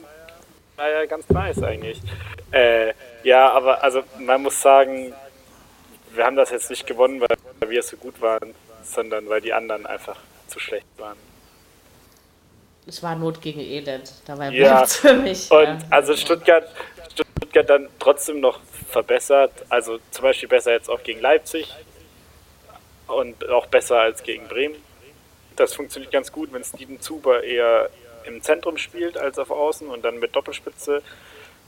war ja ganz nice eigentlich. Äh, ja, aber also man muss sagen, wir haben das jetzt nicht gewonnen, weil wir so gut waren, sondern weil die anderen einfach zu schlecht waren. Es war Not gegen Elend. Dabei Ja, für mich. Und ja. also Stuttgart, Stuttgart dann trotzdem noch verbessert, also zum Beispiel besser jetzt auch gegen Leipzig und auch besser als gegen Bremen. Das funktioniert ganz gut, wenn Steven Zuber eher im Zentrum spielt als auf Außen und dann mit Doppelspitze.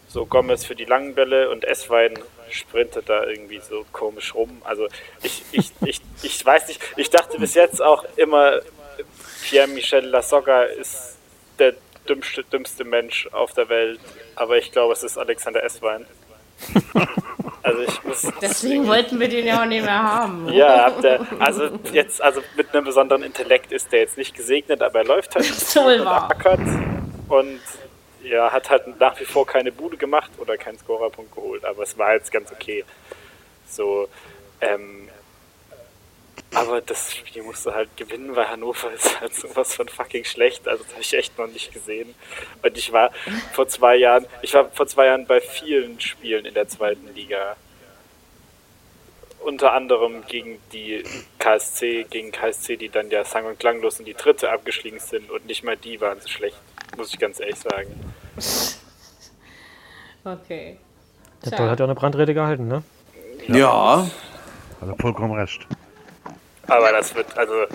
So Gomez für die langen Bälle und Esswein sprintet da irgendwie so komisch rum. Also ich, ich, ich, ich weiß nicht, ich dachte bis jetzt auch immer, Pierre-Michel Lasogga ist der dümmste, dümmste Mensch auf der Welt, aber ich glaube, es ist Alexander Esswein. Also ich muss. Deswegen wollten wir den ja auch nicht mehr haben. Ja, habt ihr, also jetzt, also mit einem besonderen Intellekt ist der jetzt nicht gesegnet, aber er läuft halt So wohl und wahr. ackert und ja, hat halt nach wie vor keine Bude gemacht oder keinen Scorerpunkt geholt, aber es war jetzt ganz okay. So, ähm, aber das Spiel musste halt gewinnen, weil Hannover ist halt sowas von fucking schlecht. Also das habe ich echt noch nicht gesehen. Und ich war vor zwei Jahren, ich war vor zwei Jahren bei vielen Spielen in der zweiten Liga. Unter anderem gegen die KSC, gegen KSC, die dann ja sang- und klanglos in die dritte abgestiegen sind und nicht mal die waren so schlecht, muss ich ganz ehrlich sagen. Okay. Der Tja. Doll hat ja eine Brandrede gehalten, ne? Ja, Hat er vollkommen recht. Aber das wird, also,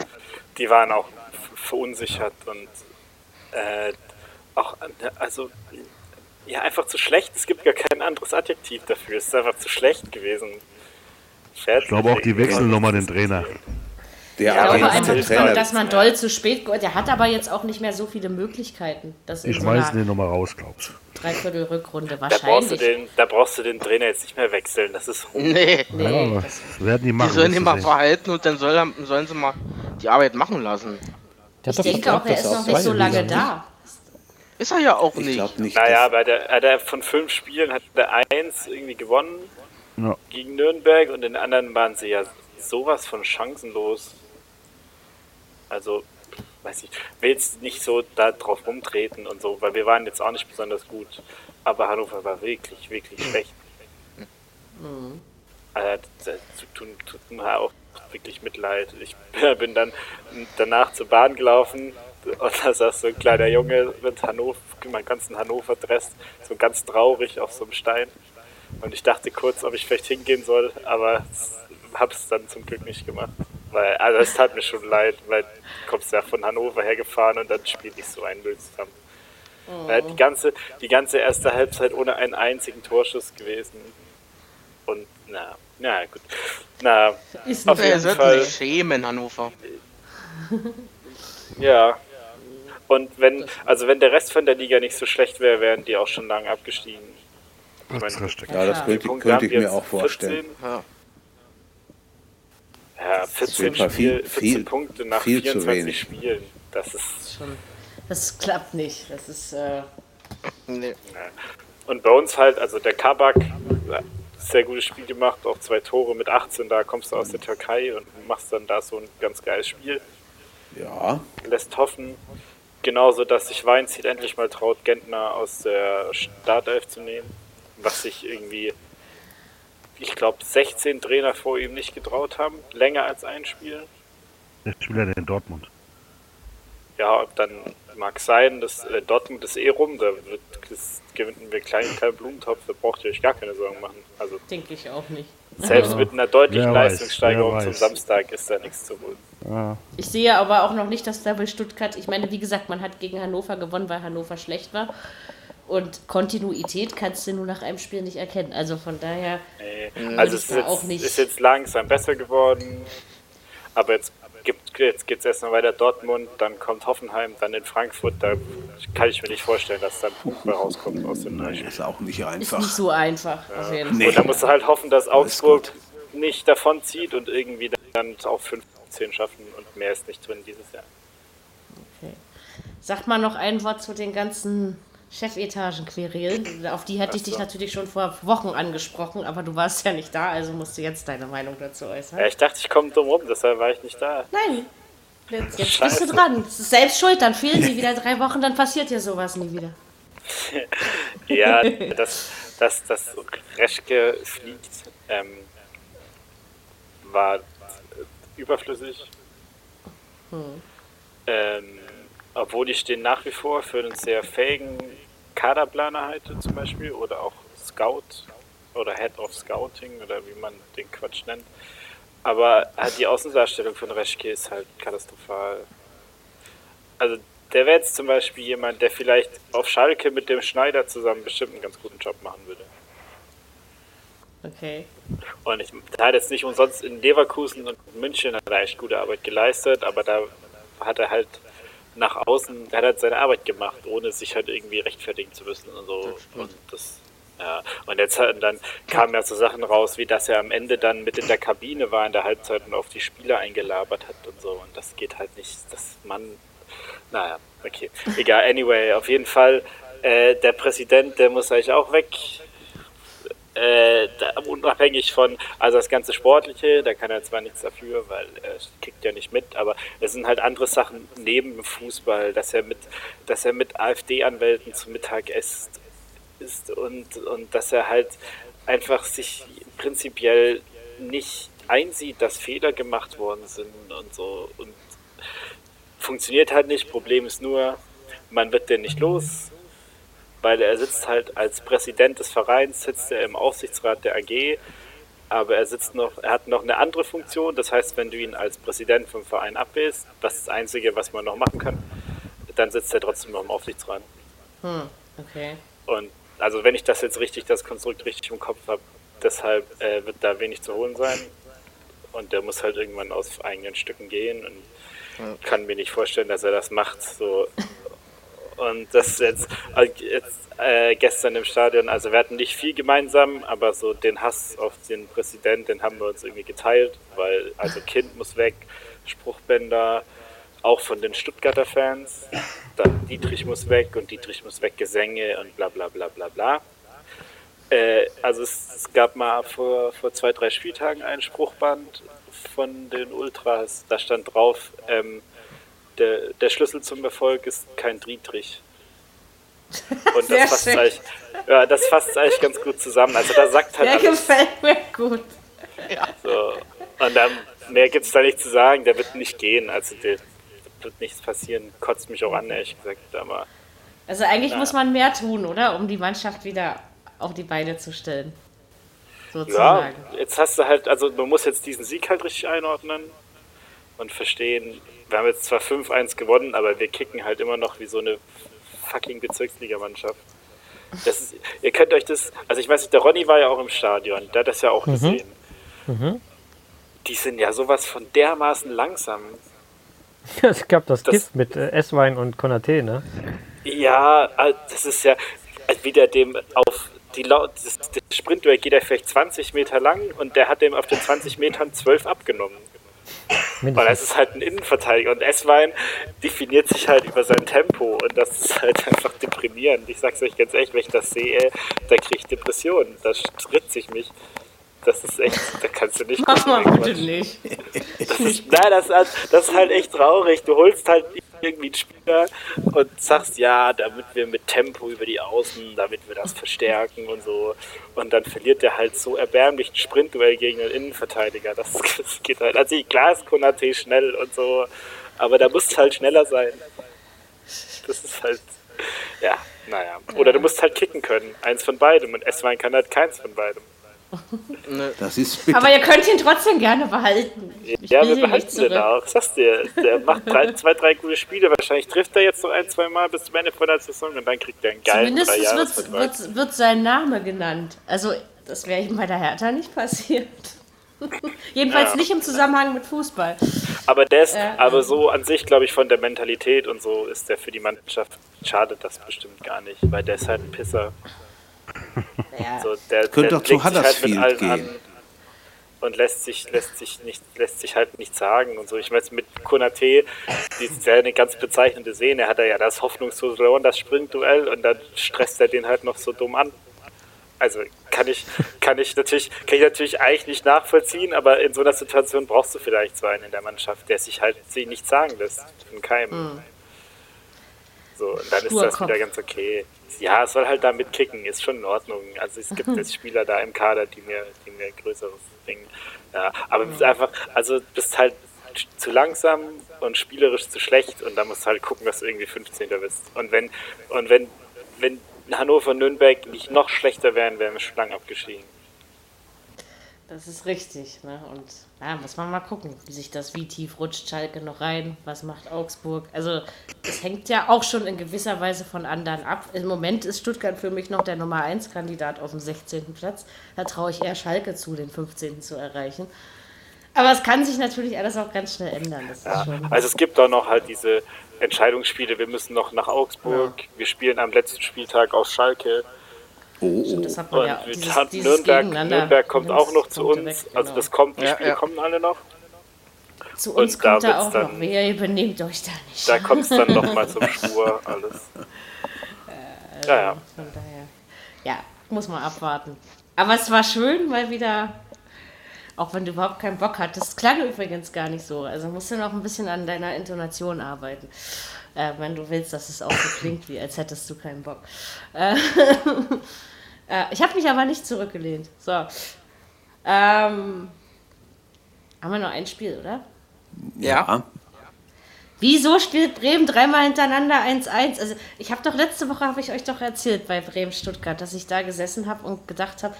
die waren auch verunsichert und äh, auch, also, ja, einfach zu schlecht. Es gibt gar kein anderes Adjektiv dafür. Es ist einfach zu schlecht gewesen. Fertig. Ich glaube auch, die wechseln nochmal den Trainer. Der Ich glaube aber einfach, der dass man, Trainer. dass man doll zu spät. Der hat aber jetzt auch nicht mehr so viele Möglichkeiten. Das Ich so schmeißen einer den nochmal raus, glaubst du. Dreiviertel Rückrunde Da brauchst, du wahrscheinlich. den, da brauchst du den Trainer jetzt nicht mehr wechseln. Das ist Nee, Nee. Ja, was werden die die machen? sollen wirst ihn mal verhalten und dann soll, er- sollen sie mal die Arbeit machen lassen. Der Ich denke auch, er ist noch nicht so lange da. Ist er ja auch Ich nicht. glaube nicht. Naja, bei der, hat er von fünf Spielen hat er eins irgendwie gewonnen Ja. gegen Nürnberg und in den anderen waren sie ja sowas von chancenlos. Also, weiß ich, will jetzt nicht so da drauf rumtreten und so, weil wir waren jetzt auch nicht besonders gut. Aber Hannover war wirklich, wirklich schlecht. Mhm. Also, das tut, tut mir auch wirklich Mitleid. Ich bin dann danach zur Bahn gelaufen und da saß so ein kleiner Junge mit Hannover, meinem ganzen Hannover-Dress, so ganz traurig auf so einem Stein. Und ich dachte kurz, ob ich vielleicht hingehen soll, aber hab's dann zum Glück nicht gemacht. Weil, also es tat mir schon leid, weil du kommst ja von Hannover hergefahren und dann spiele ich so einen Müll zusammen. Oh. Die, ganze, die ganze erste Halbzeit ohne einen einzigen Torschuss gewesen. Und na, na gut. Na, ist auf jeden Fall. Sich schämen, Hannover. Ja. Und wenn, also wenn der Rest von der Liga nicht so schlecht wäre, wären die auch schon lange abgestiegen. Ich meine, ja, das könnte, könnte ich mir auch vorstellen. 14, ja. Ja, 14, Spiel, viel, 14 viel, Punkte nach 24 Spielen. Das ist. Schon, das klappt nicht. Das ist. Äh nee. Und bei uns halt, also der Kabak, sehr gutes Spiel gemacht, auch zwei Tore mit 18, da kommst du aus der Türkei und machst dann da so ein ganz geiles Spiel. Ja. Lässt hoffen. Genauso, dass sich Weinziel endlich mal traut, Gentner aus der Startelf zu nehmen. Was sich irgendwie ich glaube, 16 Trainer vor ihm nicht getraut haben, länger als ein Spiel. Der Spieler in Dortmund. Ja, dann mag sein, dass äh, Dortmund ist eh rum, da wird, das gewinnen wir kleinen, kleinen Blumentopf, da braucht ihr euch gar keine Sorgen machen. Also, Denke ich auch nicht. Selbst ja. mit einer deutlichen wer Leistungssteigerung weiß, zum Samstag ist da nichts zu holen. Ja. Ich sehe aber auch noch nicht, dass da bei Stuttgart, ich meine, wie gesagt, man hat gegen Hannover gewonnen, weil Hannover schlecht war. Und Kontinuität kannst du nur nach einem Spiel nicht erkennen. Also von daher. Nee. Also es ist jetzt, auch nicht ist jetzt langsam besser geworden. Aber jetzt, gibt, jetzt geht es erstmal weiter Dortmund, dann kommt Hoffenheim, dann in Frankfurt. Da kann ich mir nicht vorstellen, dass da ein Punkt mehr rauskommt aus dem Nein, ist auch nicht einfach. Ist nicht so einfach. Ja. Nee. Und da musst du halt hoffen, dass Augsburg nicht davon zieht und irgendwie dann auf 15 schaffen und mehr ist nicht drin dieses Jahr. Okay. Sagt mal noch ein Wort zu den ganzen Chefetagen-Querelen. Auf die hätte ich dich natürlich schon vor Wochen angesprochen, aber du warst ja nicht da, also musst du jetzt deine Meinung dazu äußern. Ja, ich dachte, ich komme dumm rum, deshalb war ich nicht da. Nein, jetzt, jetzt bist du dran. Das ist selbst schuld, dann fehlen sie wieder drei Wochen, dann passiert dir sowas nie wieder. ja, dass das, das Reschke fliegt, ähm, war überflüssig. Hm. Ähm, obwohl ich den nach wie vor für einen sehr fähigen Kaderplaner halte zum Beispiel oder auch Scout oder Head of Scouting oder wie man den Quatsch nennt. Aber halt die Außendarstellung von Reschke ist halt katastrophal. Also der wäre jetzt zum Beispiel jemand, der vielleicht auf Schalke mit dem Schneider zusammen bestimmt einen ganz guten Job machen würde. Okay. Und ich hat jetzt nicht umsonst in Leverkusen und München hat er echt gute Arbeit geleistet, aber da hat er halt nach außen, er hat halt seine Arbeit gemacht, ohne sich halt irgendwie rechtfertigen zu müssen und so. Das und das, ja. Und jetzt halt, dann kamen ja so Sachen raus, wie dass er am Ende dann mit in der Kabine war in der Halbzeit und auf die Spieler eingelabert hat und so. Und das geht halt nicht, dass man, naja, okay. Egal, anyway, auf jeden Fall, äh, der Präsident, der muss eigentlich auch weg äh, unabhängig von, also das ganze Sportliche, da kann er zwar nichts dafür, weil er kickt ja nicht mit, aber es sind halt andere Sachen neben dem Fußball, dass er mit, dass er mit AfD-Anwälten zum Mittag isst, ist und, und dass er halt einfach sich prinzipiell nicht einsieht, dass Fehler gemacht worden sind und so und funktioniert halt nicht. Problem ist nur, man wird den nicht los weil er sitzt halt als Präsident des Vereins, sitzt er im Aufsichtsrat der AG, aber er sitzt noch, er hat noch eine andere Funktion, das heißt, wenn du ihn als Präsident vom Verein abwählst, das ist das Einzige, was man noch machen kann, dann sitzt er trotzdem noch im Aufsichtsrat. Hm, okay. Und also wenn ich das jetzt richtig, das Konstrukt richtig im Kopf habe, deshalb äh, wird da wenig zu holen sein. Und der muss halt irgendwann aus eigenen Stücken gehen und ja. kann mir nicht vorstellen, dass er das macht. So und das jetzt, jetzt äh, gestern im Stadion, also wir hatten nicht viel gemeinsam, aber so den Hass auf den Präsidenten, den haben wir uns irgendwie geteilt, weil also Kind muss weg, Spruchbänder, auch von den Stuttgarter Fans, dann Dietrich muss weg und Dietrich muss weg, Gesänge und bla bla bla bla bla. Äh, also es, es, gab mal vor, vor zwei, drei Spieltagen ein Spruchband von den Ultras, da stand drauf, ähm, der, der Schlüssel zum Erfolg ist kein Dietrich. Und das fasst, eigentlich, ja, das fasst eigentlich ganz gut zusammen. Also da sagt halt. Der alles, gefällt mir gut. Ja. So. Und dann, mehr gibt es da nicht zu sagen, der wird nicht gehen. Also der wird nichts passieren. Kotzt mich auch an, ehrlich gesagt. Aber, also eigentlich na. muss man mehr tun, oder? Um die Mannschaft wieder auf die Beine zu stellen. Sozusagen. Ja, jetzt hast du halt, also man muss jetzt diesen Sieg halt richtig einordnen und verstehen, wir haben jetzt zwar 5-1 gewonnen, aber wir kicken halt immer noch wie so eine fucking Bezirksligamannschaft. Das ist, ihr könnt euch das, also ich weiß nicht, der Ronny war ja auch im Stadion, der hat das ja auch mhm. gesehen. Mhm. Die sind ja sowas von dermaßen langsam. es gab das, das Gift mit äh, Esswein und Konate, ne? Ja, das ist ja wieder dem auf die das, das Sprintduell geht ja vielleicht 20 Meter lang und der hat dem auf den 20 Metern 12 abgenommen. Mindestens. Weil es ist halt ein Innenverteidiger und Esswein definiert sich halt über sein Tempo und das ist halt einfach deprimierend. Ich sag's euch ganz ehrlich, wenn ich das sehe, da kriege ich Depressionen, da stritt sich mich. Das ist echt, da kannst du nicht. Mach mal bitte nicht. Das ist, nein, das, das ist halt echt traurig. Du holst halt irgendwie einen Spieler und sagst, ja, damit wir mit Tempo über die Außen, damit wir das verstärken und so. Und dann verliert der halt so erbärmlich ein Sprintduell gegen einen Innenverteidiger. Das, das geht halt. Also klar ist Konate schnell und so, aber da musst du halt schneller sein. Das ist halt, ja, naja. Oder du musst halt kicken können. Eins von beidem. Und S-Wein kann halt keins von beidem. Das ist Aber ihr könnt ihn trotzdem gerne behalten. Ich ja, wir behalten den auch. Sagst du? Der macht drei, zwei, drei gute Spiele. Wahrscheinlich trifft er jetzt noch ein, zwei Mal bis zum Ende von der Saison und dann kriegt er einen geilen Zumindest wird, wird, wird sein Name genannt. Also, das wäre ihm bei der Hertha nicht passiert. Jedenfalls ja. nicht im Zusammenhang mit Fußball. Aber ist, äh, aber so an sich, glaube ich, von der Mentalität und so ist der für die Mannschaft schadet das bestimmt gar nicht, weil der ist halt ein Pisser. Ja. So, der, Könnte doch zu halt Huddersfield halt gehen. Und lässt sich, lässt, sich nicht, lässt sich halt nicht sagen und so. Ich meine, mit Konate, die ist ja eine ganz bezeichnende Szene, hat er ja das hoffnungslose Verloren, das Sprintduell und dann stresst er den halt noch so dumm an. Also kann ich, kann ich natürlich, kann ich natürlich eigentlich nicht nachvollziehen, aber in so einer Situation brauchst du vielleicht so einen in der Mannschaft, der sich halt sich nicht sagen lässt von keinem. Mhm. So, und dann ist das wieder ganz okay. Ja, es soll halt da mitkicken, ist schon in Ordnung. Also es gibt jetzt Spieler da im Kader, die mir, die mir größeres bringen. Ja, aber bist einfach, also bist halt zu langsam und spielerisch zu schlecht und da musst du halt gucken, dass du irgendwie 15. bist. Und wenn, und wenn, wenn Hannover und Nürnberg nicht noch schlechter wären, wären wir schon lange abgestiegen. Das ist richtig. Ne? Und ja, muss man mal gucken, wie sich das, wie tief rutscht Schalke noch rein, was macht Augsburg. Also es hängt ja auch schon in gewisser Weise von anderen ab. Im Moment ist Stuttgart für mich noch der Nummer 1 Kandidat auf dem 16. Platz. Da traue ich eher Schalke zu, den 15. zu erreichen. Aber es kann sich natürlich alles auch ganz schnell ändern. Ja, also es gibt auch noch halt diese Entscheidungsspiele. Wir müssen noch nach Augsburg. Ja. Wir spielen am letzten Spieltag aus Schalke. Oh, Stimmt, das hat man ja. Dieses, hat dieses Nürnberg, Nürnberg kommt auch noch zu uns. Weg, genau. Also das kommt, die ja, Spiele ja. kommen alle noch. Zu uns und kommt da auch dann, noch. Wer übernehmt euch da nicht? Da kommt es dann noch mal zum Schwur alles. Äh, ja, ja. Von daher. Ja, muss man abwarten. Aber es war schön, weil wieder, auch wenn du überhaupt keinen Bock hattest, das klang übrigens gar nicht so. Also musst du noch ein bisschen an deiner Intonation arbeiten äh, wenn du willst, dass es auch so klingt, wie als hättest du keinen Bock. Äh, äh, ich habe mich aber nicht zurückgelehnt. So. Ähm, haben wir noch ein Spiel, oder? Ja. Wieso spielt Bremen dreimal hintereinander 1-1? Also ich habe doch letzte Woche habe ich euch doch erzählt bei Bremen Stuttgart, dass ich da gesessen habe und gedacht habe,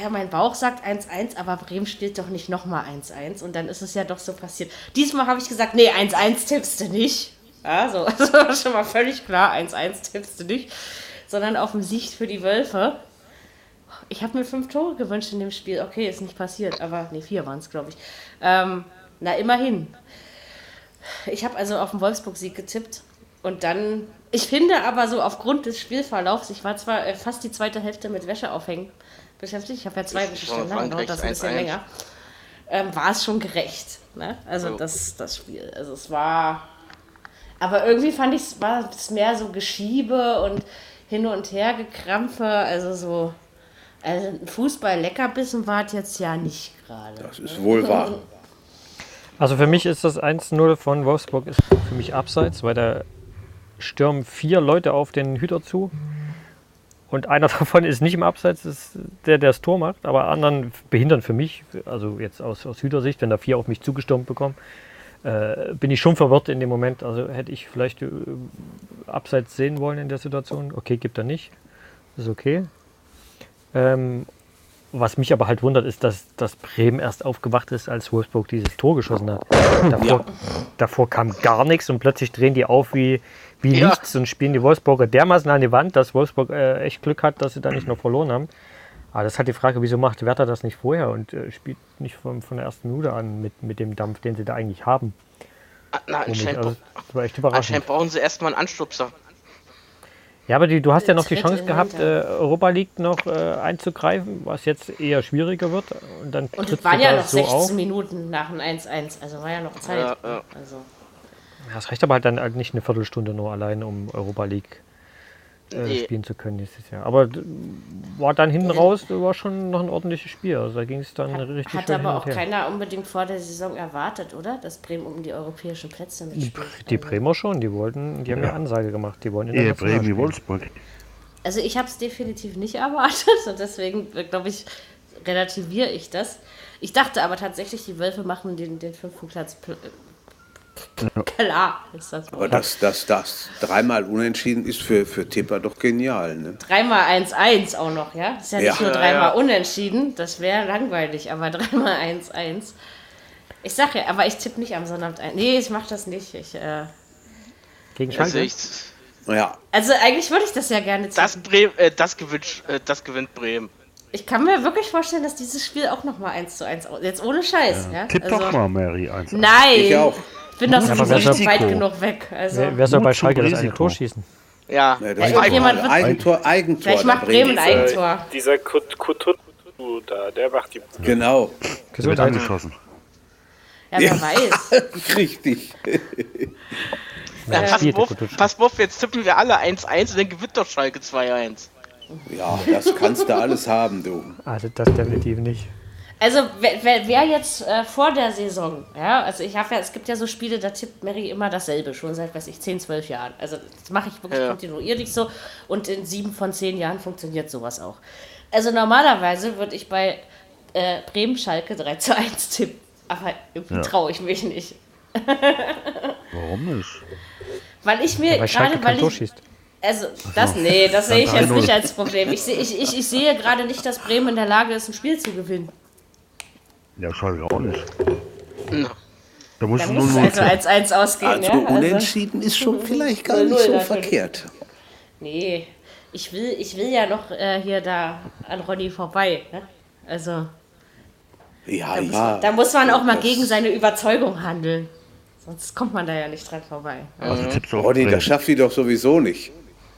ja, mein Bauch sagt 1-1, aber Bremen spielt doch nicht nochmal 1-1 und dann ist es ja doch so passiert. Diesmal habe ich gesagt, nee, 1-1 tippst du nicht. Also, das war schon mal völlig klar. 1-1 tippst du nicht, sondern auf dem Sicht für die Wölfe. Ich habe mir fünf Tore gewünscht in dem Spiel. Okay, ist nicht passiert, aber nee, vier waren es, glaube ich. Ähm, na, immerhin. Ich habe also auf den Wolfsburg-Sieg getippt und dann, ich finde aber so aufgrund des Spielverlaufs, ich war zwar äh, fast die zweite Hälfte mit Wäsche aufhängen beschäftigt, ich habe ja zwei Stunden lang, dauert das ein bisschen länger, ähm, war es schon gerecht. Ne? Also oh. das, das Spiel. Also es war aber irgendwie fand ich, war es mehr so Geschiebe und hin und her gekrampfe. Also so, also Fußball-Leckerbissen war es jetzt ja nicht gerade. Das ist wohl wahr. Also für mich ist das 1-0 von Wolfsburg ist für mich abseits, weil da stürmen vier Leute auf den Hüter zu. Und einer davon ist nicht im Abseits, ist der, der das Tor macht, aber anderen behindern für mich, also jetzt aus, aus Hütersicht, wenn da vier auf mich zugestürmt bekommen, äh, bin ich schon verwirrt in dem Moment. Also hätte ich vielleicht äh, Abseits sehen wollen in der Situation. Okay, gibt er nicht. ist okay. Ähm, was mich aber halt wundert, ist, dass, dass Bremen erst aufgewacht ist, als Wolfsburg dieses Tor geschossen hat. Davor, davor kam gar nichts und plötzlich drehen die auf wie, wie Ja. nichts und spielen die Wolfsburger dermaßen an die Wand, dass Wolfsburg äh, echt Glück hat, dass sie da nicht noch verloren haben. Aber das ist halt die Frage, wieso macht Werder das nicht vorher und äh, spielt nicht von, von der ersten Minute an mit, mit dem Dampf, den sie da eigentlich haben. Na, Komisch. anscheinend, Also, das war echt überraschend. anscheinend brauchen sie erstmal einen Anstupser. Ja, aber die, du hast ja noch die Chance gehabt, äh, Europa League noch äh, einzugreifen, was jetzt eher schwieriger wird. Und dann Und es waren ja noch so 16 auf. Minuten nach dem 1-1, also war ja noch Zeit. Ja, ja. Also, Ja, es reicht aber halt dann halt nicht eine Viertelstunde nur allein, um Europa League äh, Nee. spielen zu können nächstes Jahr. Aber war dann hinten raus, war schon noch ein ordentliches Spiel. Also da ging es dann richtig hat schön hin aber und auch her. keiner unbedingt vor der Saison erwartet, oder? Dass Bremen um die europäischen Plätze mitspielt. Die Bremer schon, die wollten, die haben ja Ansage gemacht, die wollen Eher international Bremen wie. Wolfsburg. Also ich habe es definitiv nicht erwartet und deswegen, glaube ich, relativiere ich das. Ich dachte aber tatsächlich, die Wölfe machen den, den fünften Platz pl- klar. Ist das Aber das, das, das dreimal unentschieden ist für, für Tipper doch genial. Ne? Dreimal 1-1 auch noch, ja? Ist ja nicht Ja. nur Ja, dreimal ja. unentschieden, das wäre langweilig, aber dreimal 1-1. Ich sage ja, aber ich tippe nicht am Sonnabend ein. Nee, ich mache das nicht. Ich, äh, Gegen Also Schalke? Ja, also eigentlich würde ich das ja gerne tippen. das, Bremen, äh, das, gewinnt, äh, das gewinnt Bremen. Ich kann mir wirklich vorstellen, dass dieses Spiel auch nochmal 1 zu 1 aus. Jetzt ohne Scheiß, ja? Tipp also, doch mal, Mary. Eins. Nein! ich auch. Ich bin doch aber sowieso wer nicht weit genug weg. Also, Wer, wer soll bei Schalke das eine. Tor schießen? Ja, Ja, ja das Eigentor, wird- Eigentor, Eigentor. Vielleicht macht Bremen ein. Eigentor. Dieser Kut- Kututu da, der macht die. Genau, Der wird angeschossen. Ja, wer weiß. richtig. ja, pass, auf, auf, jetzt tippen wir alle 1-1 und dann gewinnt doch Schalke 2-1. Ja, das kannst du alles haben, du. Also das definitiv nicht. Also, wer, wer, wer jetzt äh, vor der Saison, ja, also ich habe ja, es gibt ja so Spiele, da tippt Mary immer dasselbe, schon seit, weiß ich, 10, 12 Jahren. Also, das mache ich wirklich Ja. kontinuierlich so und in sieben von zehn Jahren funktioniert sowas auch. Also, normalerweise würde ich bei äh, Bremen-Schalke 3 zu 1 tippen, aber irgendwie traue ich mich nicht. Warum nicht? Weil ich mir Schalke gerade, weil ich, schießt. Also, das, nee, das sehe ich jetzt 3-0. nicht als Problem. Ich, seh- ich, ich, ich sehe gerade nicht, dass Bremen in der Lage ist, ein Spiel zu gewinnen. Ja, Schalke auch nicht. Na, Da musst du nur muss es null also tippen. 1-1 ausgehen. Also ja? also, unentschieden ist schon vielleicht gar nicht 0-0 so verkehrt. nee, ich will, ich will ja noch äh, hier da an Ronny vorbei. Ne? Also, Ja, da, muss, ja. da muss man auch mal gegen seine Überzeugung handeln. Sonst kommt man da ja nicht dran vorbei. Also Roddy, Bremen. das schafft die doch sowieso nicht.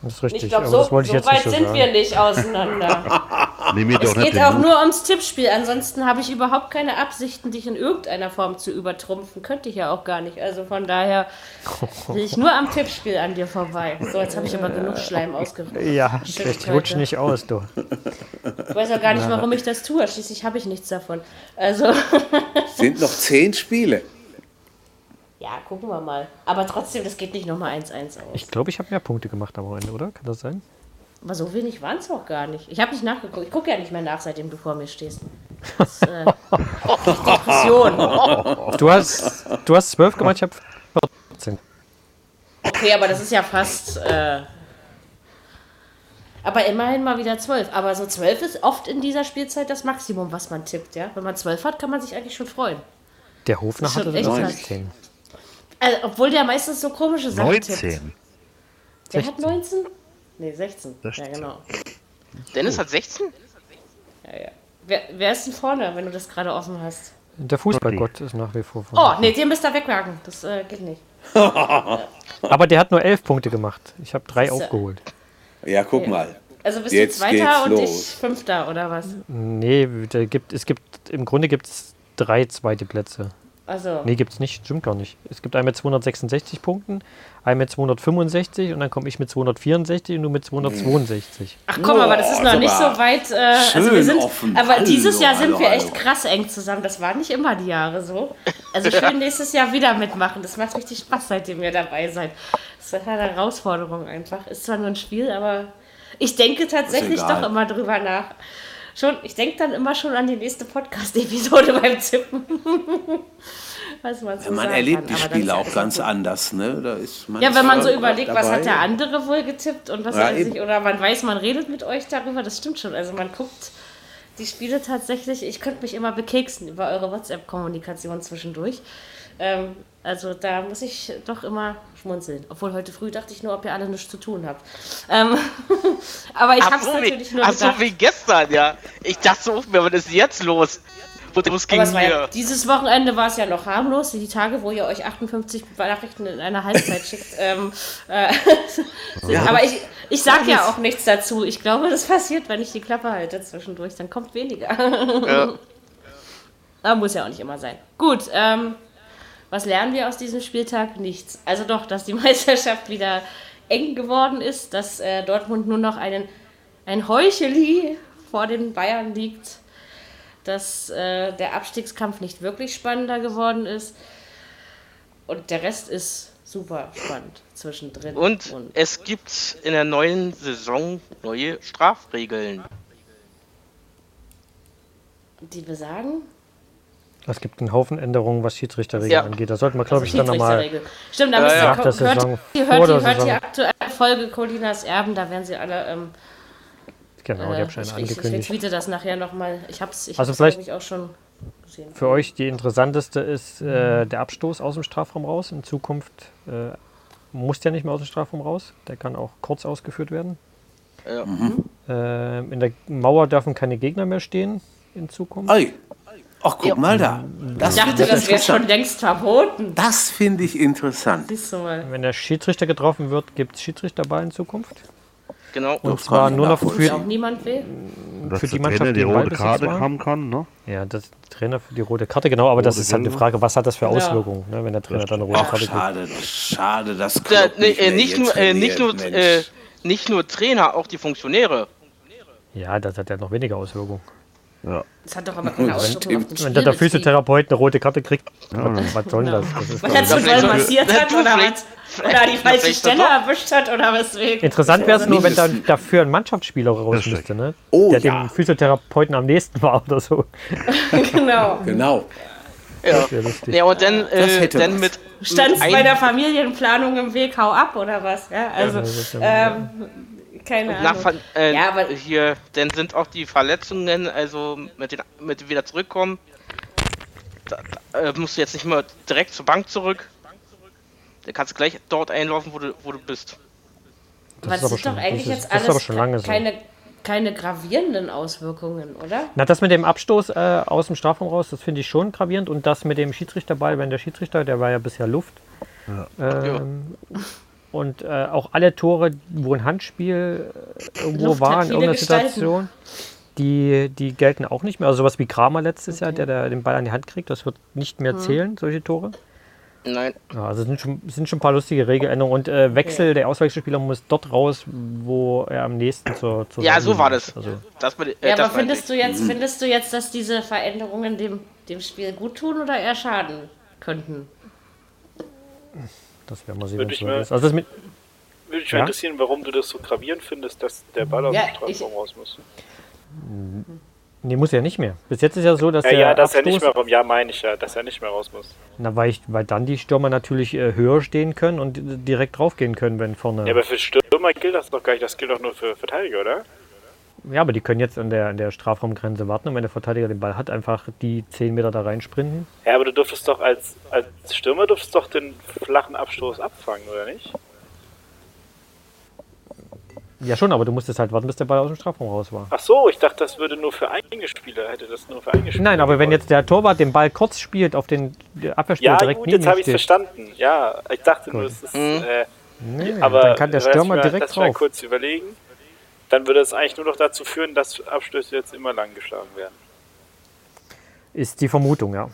Das ist richtig. Ich glaube, so, so jetzt nicht weit so sind sagen. wir nicht auseinander. Nimm mir Es geht auch Mut. nur ums Tippspiel. Ansonsten habe ich überhaupt keine Absichten, dich in irgendeiner Form zu übertrumpfen. Könnte ich ja auch gar nicht. Also von daher will ich nur am Tippspiel an dir vorbei. So, jetzt habe ich aber genug Schleim ausgerufen. Ja, ich rutsch nicht aus, du. Ich weiß auch gar nicht, warum ich das tue. Schließlich habe ich nichts davon. Also, Sind noch zehn Spiele. Ja, gucken wir mal. Aber trotzdem, das geht nicht nochmal 1-1 aus. Ich glaube, ich habe mehr Punkte gemacht am Ende, oder? Kann das sein? Aber so wenig waren es auch gar nicht. Ich habe nicht nachgeguckt. Ich gucke ja nicht mehr nach, seitdem du vor mir stehst. Das, äh, Depression. Du hast, du hast 12 gemacht, ich habe 14. Okay, aber das ist ja fast. Äh, aber immerhin mal wieder 12. Aber so 12 ist oft in dieser Spielzeit das Maximum, was man tippt, ja? Wenn man 12 hat, kann man sich eigentlich schon freuen. Der Hofner hatte das echt 16. Also, obwohl der meistens so komische Sachen tippt. 19. Der hat 19? Nee, 16. Ja, 16. genau. Dennis hat 16? Ja, ja. Wer, wer ist denn vorne, wenn du das gerade offen hast? Der Fußballgott ist nach wie vor Oh, vorne. nee, den müsst ihr wegwagen. Das äh, geht nicht. Aber der hat nur 11 Punkte gemacht. Ich habe drei Siehste. aufgeholt. Ja, guck Ja. mal. Also bist Jetzt du Zweiter und los. ich Fünfter, oder was? Nee, da gibt, es gibt, im Grunde gibt es drei zweite Plätze. Also, Nee, gibt's nicht, stimmt gar nicht. Es gibt einen mit 266 Punkten, einen mit 265 und dann komme ich mit 264 und du mit 262. ach komm, aber das ist noch nicht so weit. Äh, also wir sind, offen. aber dieses Jahr sind wir echt krass eng zusammen. Das waren nicht immer die Jahre so. Also ich will nächstes Jahr wieder mitmachen. Das macht richtig Spaß, seitdem ihr dabei seid. Das ist eine Herausforderung einfach. Ist zwar nur ein Spiel, aber ich denke tatsächlich doch immer drüber nach. Schon, ich denke dann immer schon an die nächste Podcast-Episode beim Tippen. Was man, so Ja, man erlebt kann. die Spiele auch ganz gut. anders, ne? Da ist man Ja, wenn man so überlegt, was dabei. hat der andere wohl getippt und was Ja, er eben. sich, oder man weiß, man redet mit euch darüber, das stimmt schon. Also man guckt die Spiele tatsächlich, ich könnte mich immer bekeksen über eure WhatsApp-Kommunikation zwischendurch. Ähm, also da muss ich doch immer schmunzeln. Obwohl heute früh dachte ich nur, ob ihr alle nichts zu tun habt. Ähm, aber ich habe es so, natürlich wie, nur ach so gedacht. wie gestern, ja. Ich dachte so, was ist jetzt los? Aber ging es war ja, mir. dieses Wochenende war es ja noch harmlos. Die Tage, wo ihr euch 58 Nachrichten in einer Halbzeit schickt. Ähm, äh, Aber ich, ich sage ja auch nichts dazu. Ich glaube, das passiert, wenn ich die Klappe halte zwischendurch. Dann kommt weniger. Ja. Aber muss ja auch nicht immer sein. Gut, ähm, was lernen wir aus diesem Spieltag? Nichts. Also doch, dass die Meisterschaft wieder eng geworden ist, dass äh, Dortmund nur noch einen, ein Heucheli vor den Bayern liegt, dass äh, der Abstiegskampf nicht wirklich spannender geworden ist und der Rest ist super spannend zwischendrin. Und es gibt in der neuen Saison neue Strafregeln. die besagen, Es gibt einen Haufen Änderungen, was Schiedsrichterregeln Ja. angeht. Da sollten wir, glaube ich, dann nochmal. Stimmt, da Ja, müsst ihr ja. Nach der hört, Saison, ihr hört, die, hört die aktuelle Folge Colinas Erben, da werden sie alle ähm, Genau, die Äh, habe ich ich, schon ich, ich angekündigt. retweete das nachher nochmal. Ich habe es, ich Also vielleicht- ich, auch schon gesehen. Für euch die interessanteste ist äh, der Abstoß aus dem Strafraum raus. In Zukunft äh, muss der nicht mehr aus dem Strafraum raus. Der kann auch kurz ausgeführt werden. Ja. Äh, in der Mauer dürfen keine Gegner mehr stehen in Zukunft. Ei. Ach, guck mal da. Das Ich dachte, das wäre schon längst verboten. Das finde ich interessant. Siehst du mal. Wenn der Schiedsrichter getroffen wird, gibt es Schiedsrichterball in Zukunft. Genau. Und Das zwar nur noch nachvollziehen. Auch für, niemand will. Dass für die der Mannschaft, Trainer die die rote Karte war. haben kann, ne? ja, das Trainer für die rote Karte, genau, aber das Rote ist halt eine. Frage, was hat das für Ja. Auswirkungen, ne, wenn der Trainer dann eine rote Ach, Karte kriegt. schade, schade, das Ja, Klopp nee, nicht, äh, mehr nicht, nur, äh, nicht, nur, äh, nicht nur Trainer, auch die Funktionäre. Ja, das hat ja noch weniger Auswirkungen. Das hat doch aber keine Auswirkungen auf den Wenn der. Physiotherapeut eine rote Karte kriegt, was, was soll denn das? das Weil er zu doll so- massiert hat Ja, oder was? Oder die falsche Stelle erwischt hat oder weswegen. Interessant wäre es nur, wenn dann dafür ein Mannschaftsspieler raus müsste, ne? Oh, der ja. dem Physiotherapeuten am nächsten war oder so. genau. Genau. Ja. Ja, und dann, äh, dann mit. Stand bei der Familienplanung im Weg, hau ab oder was? Ja, also, das ist ja- ähm, keine Ahnung. Äh, Ja, aber- hier, dann sind auch die Verletzungen, also mit den mit wieder zurückkommen. Da, da äh, musst du jetzt nicht mehr direkt zur Bank zurück. Da kannst du gleich dort einlaufen, wo du, wo du bist. Das Aber ist das aber ist schon- doch eigentlich das ist- jetzt das ist alles aber schon lange so. keine, keine gravierenden Auswirkungen, oder? Na, das mit dem Abstoß äh, aus dem Strafraum raus, das finde ich schon gravierend. Und das mit dem Schiedsrichterball, wenn der Schiedsrichter, der war ja bisher Luft. Ähm, Und äh, auch alle Tore, wo ein Handspiel äh, irgendwo Luft war in irgendeiner Gestalten. Situation, die, die gelten auch nicht mehr. Also sowas wie Kramer letztes Jahr, der, der den Ball an die Hand kriegt, das wird nicht mehr zählen, solche Tore. Nein. Ja, also sind schon, sind schon ein paar lustige Regeländerungen. Und äh, Wechsel, der Auswechselspieler muss dort raus, wo er am nächsten zur, zur Ja, so war das. Also, das, äh, Ja, das aber findest du, jetzt, findest du jetzt, dass diese Veränderungen dem, dem Spiel gut tun oder eher schaden könnten? Das werden wir sehen, Würde wenn es mir- ist. Also das mit, Würde mich Ja? mal interessieren, warum du das so gravierend findest, dass der Ball aus Ja, dem Strafraum raus muss. nee, muss ja nicht mehr. Bis jetzt ist ja so, dass Ja, der ja, dass er nicht mehr rum. Ja, meine ich ja, dass er nicht mehr raus muss. Na, weil, ich, weil dann die Stürmer natürlich äh, höher stehen können und äh, direkt draufgehen können, wenn vorne. Ja, aber für Stürmer gilt das doch gar nicht. Das gilt doch nur für Verteidiger, oder? Ja, aber die können jetzt an der, an der Strafraumgrenze warten und wenn der Verteidiger den Ball hat, einfach die 10 Meter da reinsprinten. Ja, aber du dürftest doch als, als Stürmer dürftest doch den flachen Abstoß abfangen, oder nicht? Ja, schon, aber du musstest halt warten, bis der Ball aus dem Strafraum raus war. Ach so, ich dachte, das würde nur für eigene Spieler, hätte das nur für eigene Spieler. Nein, aber wenn jetzt der Torwart den Ball kurz spielt auf den der Abwehrspieler Ja, direkt gut, jetzt habe ich verstanden. Ja, ich dachte nur, Gut. es ist. Mhm. Äh, Nee, aber dann kann der Stürmer mal, direkt lass mal drauf. kurz überlegen. Dann würde es eigentlich nur noch dazu führen, dass Abstöße jetzt immer lang geschlagen werden. Ist die Vermutung, ja.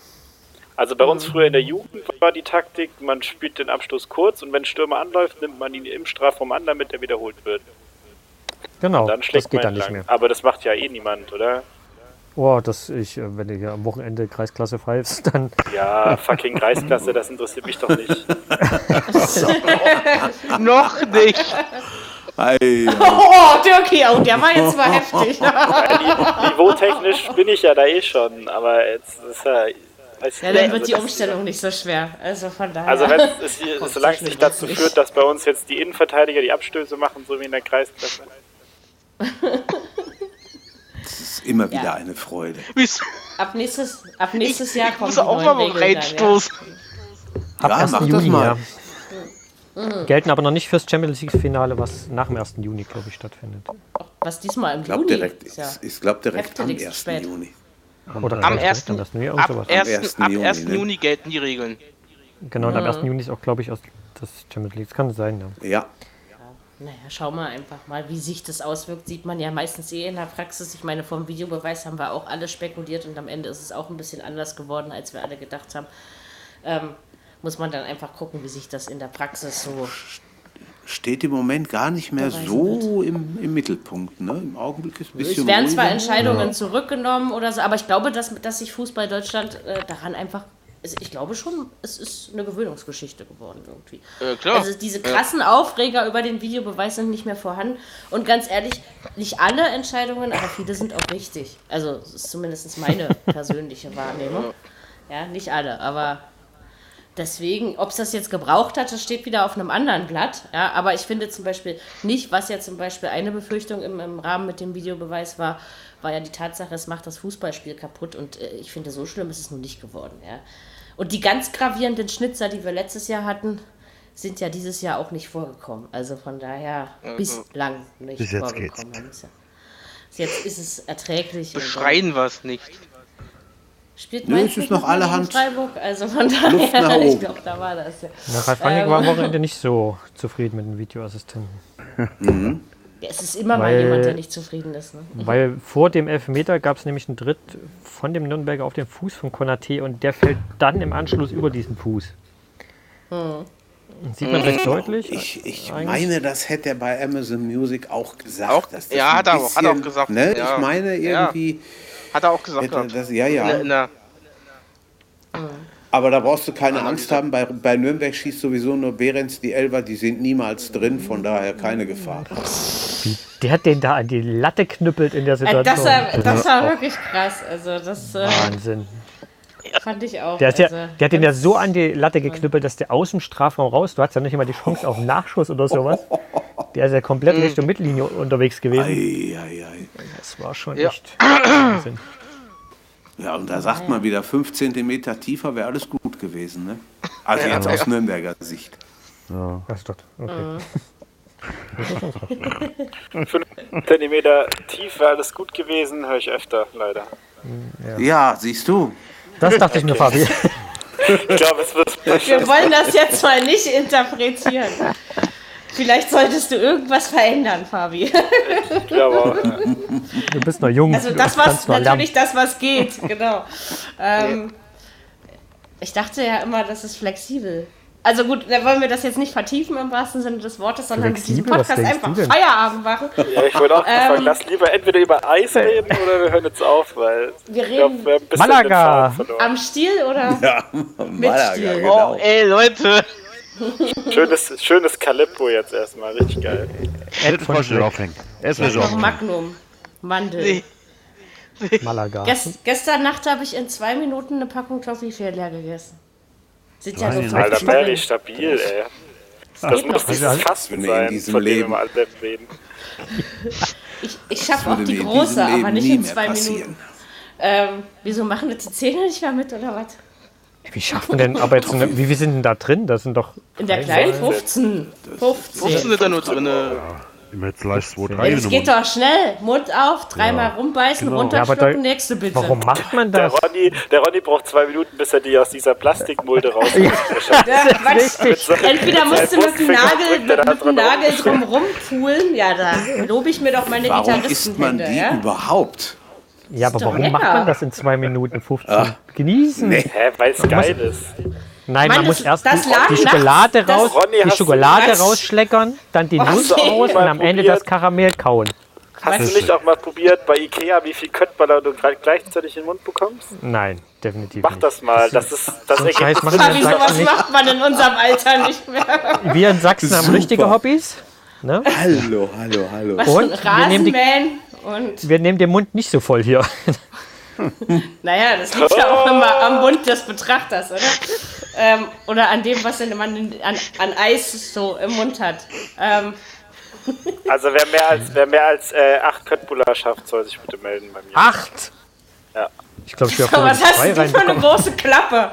Also bei uns früher in der Jugend war die Taktik, man spielt den Abstoß kurz und wenn Stürmer anläuft, nimmt man ihn im Strafraum an, damit er wiederholt wird. Genau, Dann schlägt das geht dann nicht entlang. mehr. Aber das macht ja eh niemand, oder? Oh, das ich, äh, wenn du hier am Wochenende Kreisklasse pfeifst, dann Ja, fucking Kreisklasse, das interessiert mich doch nicht. Noch nicht. Ei, Oh, Dirkie, oh, der war jetzt mal heftig. Niveautechnisch bin ich ja da eh schon, aber jetzt ist ja. Weiß Ja, ich dann nicht, wird die also Umstellung nicht so schwer. Also von daher. Also wenn es, solange es nicht dazu führt, dass bei uns jetzt die Innenverteidiger die Abstöße machen, so wie in der Kreisklasse. das ist immer wieder Ja. eine Freude. Ab nächstes, ab nächstes Jahr Ich kommen muss die auch mal Regeln reinstoßen. ab Ja, 1. mach das mal. ja. Gelten aber noch nicht fürs Champions League-Finale, was nach dem 1. Juni, glaube ich, stattfindet. Was diesmal im Ich glaube Juni direkt, ist. Ja. ich, ich glaub direkt am heftigst 1. spät. Juni. Oder Am vielleicht 1. direkt am 1. Juni, Ab sowas. 1. 1. Ab Juni, 1. ne? Juni gelten die Regeln. Genau, und am 1. Juni ist auch, glaube ich, aus das Champions League. Das kann sein, ja. Ja, Naja, schau mal einfach mal, wie sich das auswirkt. Sieht man ja meistens eh in der Praxis. Ich meine, vom Videobeweis haben wir auch alle spekuliert und am Ende ist es auch ein bisschen anders geworden, als wir alle gedacht haben. Ähm, muss man dann einfach gucken, wie sich das in der Praxis so. steht im Moment gar nicht mehr so im, im Mittelpunkt. Ne? Im Augenblick ist ein bisschen Es werden zwar ruhiger. Entscheidungen zurückgenommen oder so, aber ich glaube, dass, dass sich Fußball Deutschland äh, daran einfach. Ich glaube schon, es ist eine Gewöhnungsgeschichte geworden irgendwie. Äh, klar. Also diese krassen Aufreger über den Videobeweis sind nicht mehr vorhanden. Und ganz ehrlich, nicht alle Entscheidungen, aber viele sind auch richtig. Also das ist zumindest meine persönliche Wahrnehmung. Ja, nicht alle, aber deswegen, ob es das jetzt gebraucht hat, das steht wieder auf einem anderen Blatt. Ja, aber ich finde zum Beispiel nicht, was ja zum Beispiel eine Befürchtung im, im Rahmen mit dem Videobeweis war, war ja die Tatsache, es macht das Fußballspiel kaputt. Und äh, ich finde, so schlimm ist es nun nicht geworden. Ja. Und die ganz gravierenden Schnitzer, die wir letztes Jahr hatten, sind ja dieses Jahr auch nicht vorgekommen. Also von daher bislang nicht Bis jetzt vorgekommen. Ja- Jetzt ist es erträglich. Beschreien wir es nicht. Spielt Nö, Mainz es ist noch mal allerhand Freiburg, also von daher, ich glaube, da war das ja. Na, Ralf Rangnick Ähm. war am Wochenende nicht so zufrieden mit dem Videoassistenten. ja. Es ist immer mal Weil- jemand, der nicht zufrieden ist. Ne? Weil vor dem Elfmeter gab es nämlich einen Tritt von dem Nürnberger auf den Fuß von Konate und der fällt dann im Anschluss über diesen Fuß. Sieht man recht deutlich. Ich, ich meine, das hätte er bei Amazon Music auch gesagt. Auch- dass das ja, hat er auch- hat er auch gesagt, Ne? ja. Ich meine, Ja. irgendwie Hat er auch gesagt hätte gehabt. das, ja, In ja. in der, Aber da brauchst du keine Angst haben. Bei, bei Nürnberg schießt sowieso nur Behrens die Elfer, die sind niemals drin, von daher keine Gefahr. Der hat den da an die Latte knüppelt in der Äh, Situation. das, war, das war wirklich krass. Also das äh, Wahnsinn. fand ich auch. Der, ist ja, also, der hat den ja so an die Latte geknüppelt, dass der aus dem Strafraum raus, du hattest ja nicht immer die Chance auf einen Nachschuss oder sowas. Der ist ja komplett Mhm. Richtung Mittellinie unterwegs gewesen. Ei, ei, ei. Das war schon Ja. echt Wahnsinn. Ja, und da sagt man wieder, fünf Zentimeter tiefer wäre alles gut gewesen. Ne? Also jetzt aus Nürnberger Sicht. Das ist doch, okay. Mhm. 5 Zentimeter tief wäre alles gut gewesen, höre ich öfter, leider. Ja, siehst du. Das dachte ich mir, Fabi. Ich glaube, es wird wir wollen das jetzt mal nicht interpretieren. Vielleicht solltest du irgendwas verändern, Fabi. Ich glaube. Du bist noch jung. Also das, was natürlich das, was geht, genau. Ähm, ich dachte ja immer, das ist flexibel. Also gut, da wollen wir das jetzt nicht vertiefen im wahrsten Sinne des Wortes, sondern mit? Was Podcast einfach? Feierabend machen. Ja, ich wollte auch Ähm. fragen, lass lieber entweder über Eis reden oder wir hören jetzt auf, weil Wir reden wir ein bisschen Malaga. am Stiel oder? Ja, Malaga, Stil. genau. oh, ey, Leute. Schönes, schönes Calippo jetzt erstmal, richtig geil. Schnell aufhängen. Erstmal Noch so. Magnum. Mandel. Nee. Malaga. Gest, gestern Nacht habe ich in zwei Minuten eine Packung Toffifee leer gegessen. Sind ja so Alter, drin. stabil, ey. Das muss dieses Also, Fasten wenn wir in sein, diesem von dem Leben- wir alle reden. Ich, ich schaffe auch die große, aber nicht in zwei. Minuten. Ähm, wieso machen das die Zähne nicht mehr mit oder was? Wie schaffen denn, aber jetzt, eine, wie viel sind denn da drin? Das sind doch. In der kleinen 15. 15. 15 sind da nur drin. Immer jetzt gleich 2, 3 Ja, das geht doch schnell. Mund auf, dreimal rumbeißen, Genau. Ja, aber runterschlucken, da- nächste bitte. Warum macht man Der das? Ronny, der Ronny braucht zwei Minuten, bis er die aus dieser Plastikmulde rausholt. Ja. Entweder musst du mit dem Nagel, mit dem Nagel rum. drum rumfuhlen. Ja, da lobe ich mir doch meine Warum isst man Gitarristenhände. die Ja? überhaupt? Ja, aber warum lecker. macht man das in 2 Minuten 15? Genießen. Nee. Hä, weil es geil ist. Nein, Mann, man muss das- erst das die, die Schokolade das- raus, Ronny, die Schokolade rausschleckern, dann die? Nuss raus und am Ende das Karamell kauen. Hast du nicht auch mal probiert bei Ikea, wie viel Köttballer du gleichzeitig in den Mund bekommst? Nein, definitiv Mach nicht. das mal. Das ist das So Ergebnis. Fabi, sowas nicht. macht man in unserem Alter nicht mehr. Wir in Sachsen haben Super. richtige Hobbys. Ne? Hallo, hallo, hallo. Was Und für ein wir nehmen die- Rasenmähen und Wir nehmen den Mund nicht so voll hier. Naja, das liegt ja auch immer am Mund des Betrachters, oder? Ähm, oder an dem, was man an, an Eis so im Mund hat. Ähm, Also wer mehr als wer mehr als äh, acht Köttbullar schafft, soll sich bitte melden bei mir. Acht! Ja. Ich glaube, ich wäre so, was hast du für eine große Klappe?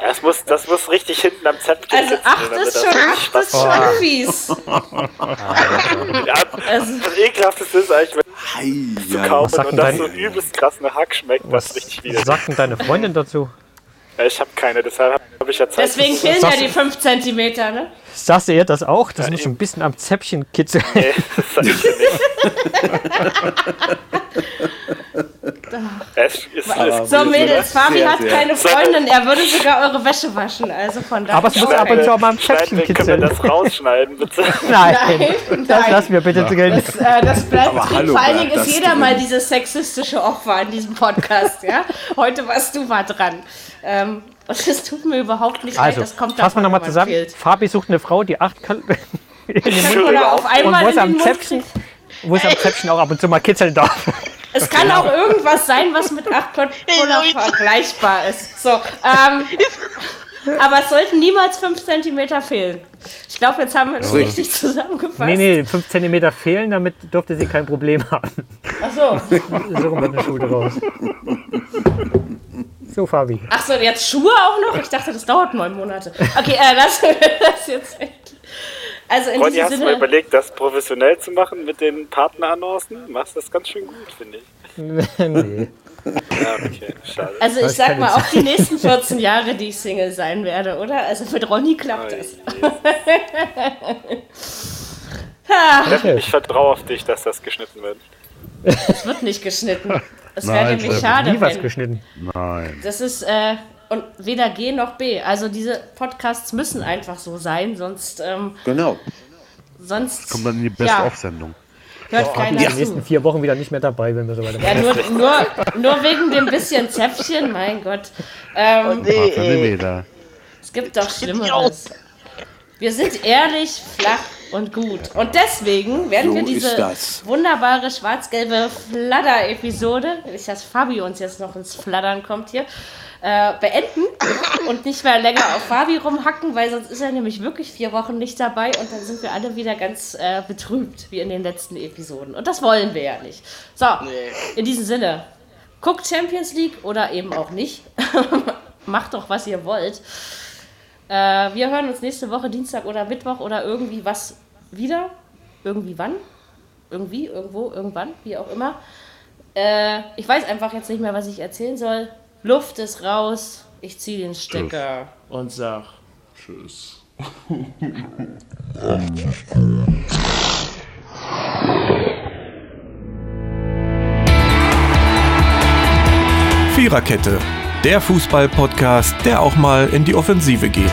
Das muss, das muss richtig hinten am Zäpfchen Also sitzen, acht damit ist das schon, richtig acht ist schon fies. Ja, Also, das ekelhafteste ist eigentlich, wenn Hei, kaufst sagt und das so übelst krass nach Hack schmeckt, was richtig Was widerlich sagt denn deine Freundin dazu? Ja, ich habe keine, deshalb habe ich ja Zeit. deswegen fehlen ja die 5 cm, ne? Sagst du ihr das auch? Das muss ein bisschen am Zäpfchen kitzeln. Nee, das sag ich dir nicht. Es ist, ist So, Mädels, Fabi Sehr, hat sehr. keine Freundin, er würde sogar eure Wäsche waschen. Also von daher. Aber es muss ab und zu auch mal am Zäpfchen wir, können wir kitzeln. das rausschneiden, bitte? Nein, Nein, das nein. lassen wir bitte drin. Das, äh, das bleibt Aber drin. hallo, Vor allen Dingen ist das jeder drin. mal dieses sexistische Opfer in diesem Podcast, ja? Heute warst du mal dran. Ähm, und es tut mir überhaupt nicht Also, leid, das kommt fassen wir nochmal zusammen. fehlt. Fabi sucht eine Frau, die acht Kal in den Mund Oder auf und einmal wo in es am Zäpfchen, wo es am Zäpfchen auch ab und zu mal kitzeln darf. Es kann auch irgendwas sein, was mit 8 Cola vergleichbar ist. So, ähm, aber es sollten niemals 5 cm fehlen. Ich glaube, jetzt haben wir das richtig zusammengefasst. Nee, nee, 5 cm fehlen, damit dürfte sie kein Problem haben. Ach so. So rum wird eine Schule raus. So, Fabi. Ach so, jetzt Schuhe auch noch? Ich dachte, das dauert neun Monate. Okay, äh, lassen wir das jetzt weg. Also in Ronny, hast du mal Sinne, überlegt, das professionell zu machen mit den Partnerannoncen? Machst das ganz schön gut, finde ich. nee. Ja, okay, schade. also ich Das sag mal, ich auch die nächsten 14 Jahre, die ich Single sein werde, oder? Also mit Ronny klappt das. Okay. Ich vertraue auf dich, dass das geschnitten wird. Es wird nicht geschnitten. Es wäre nämlich schade, Nie was geschnitten. Nein. Das ist äh, und weder G noch B. Also diese Podcasts müssen einfach so sein, sonst ähm, Genau. sonst Kommt dann in die ja, Best-of-Sendung. hört In keiner den zu. nächsten vier Wochen wieder nicht mehr dabei, wenn wir so weitermachen. Ja, nur, nur, nur wegen dem bisschen Zäpfchen, mein Gott. Ähm, Paar Zentimeter. es gibt doch Schlimmeres. Wir sind ehrlich, flach und gut. Und deswegen werden So wir diese wunderbare schwarz-gelbe Fladder-Episode, nicht dass Fabi uns jetzt noch ins Fladdern kommt hier, äh, beenden und nicht mehr länger auf Fabi rumhacken, weil sonst ist er nämlich wirklich vier Wochen nicht dabei und dann sind wir alle wieder ganz äh, betrübt, wie in den letzten Episoden. Und das wollen wir ja nicht. So, in diesem Sinne, guckt Champions League oder eben auch nicht. Macht doch, was ihr wollt. Äh, wir hören uns nächste Woche Dienstag oder Mittwoch oder irgendwie was wieder. Irgendwie wann? Irgendwie, irgendwo, irgendwann, wie auch immer. Äh, ich weiß einfach jetzt nicht mehr, was ich erzählen soll. Luft ist raus. Ich ziehe den Stecker und sag. Tschüss. Viererkette, der Fußball-Podcast, der auch mal in die Offensive geht.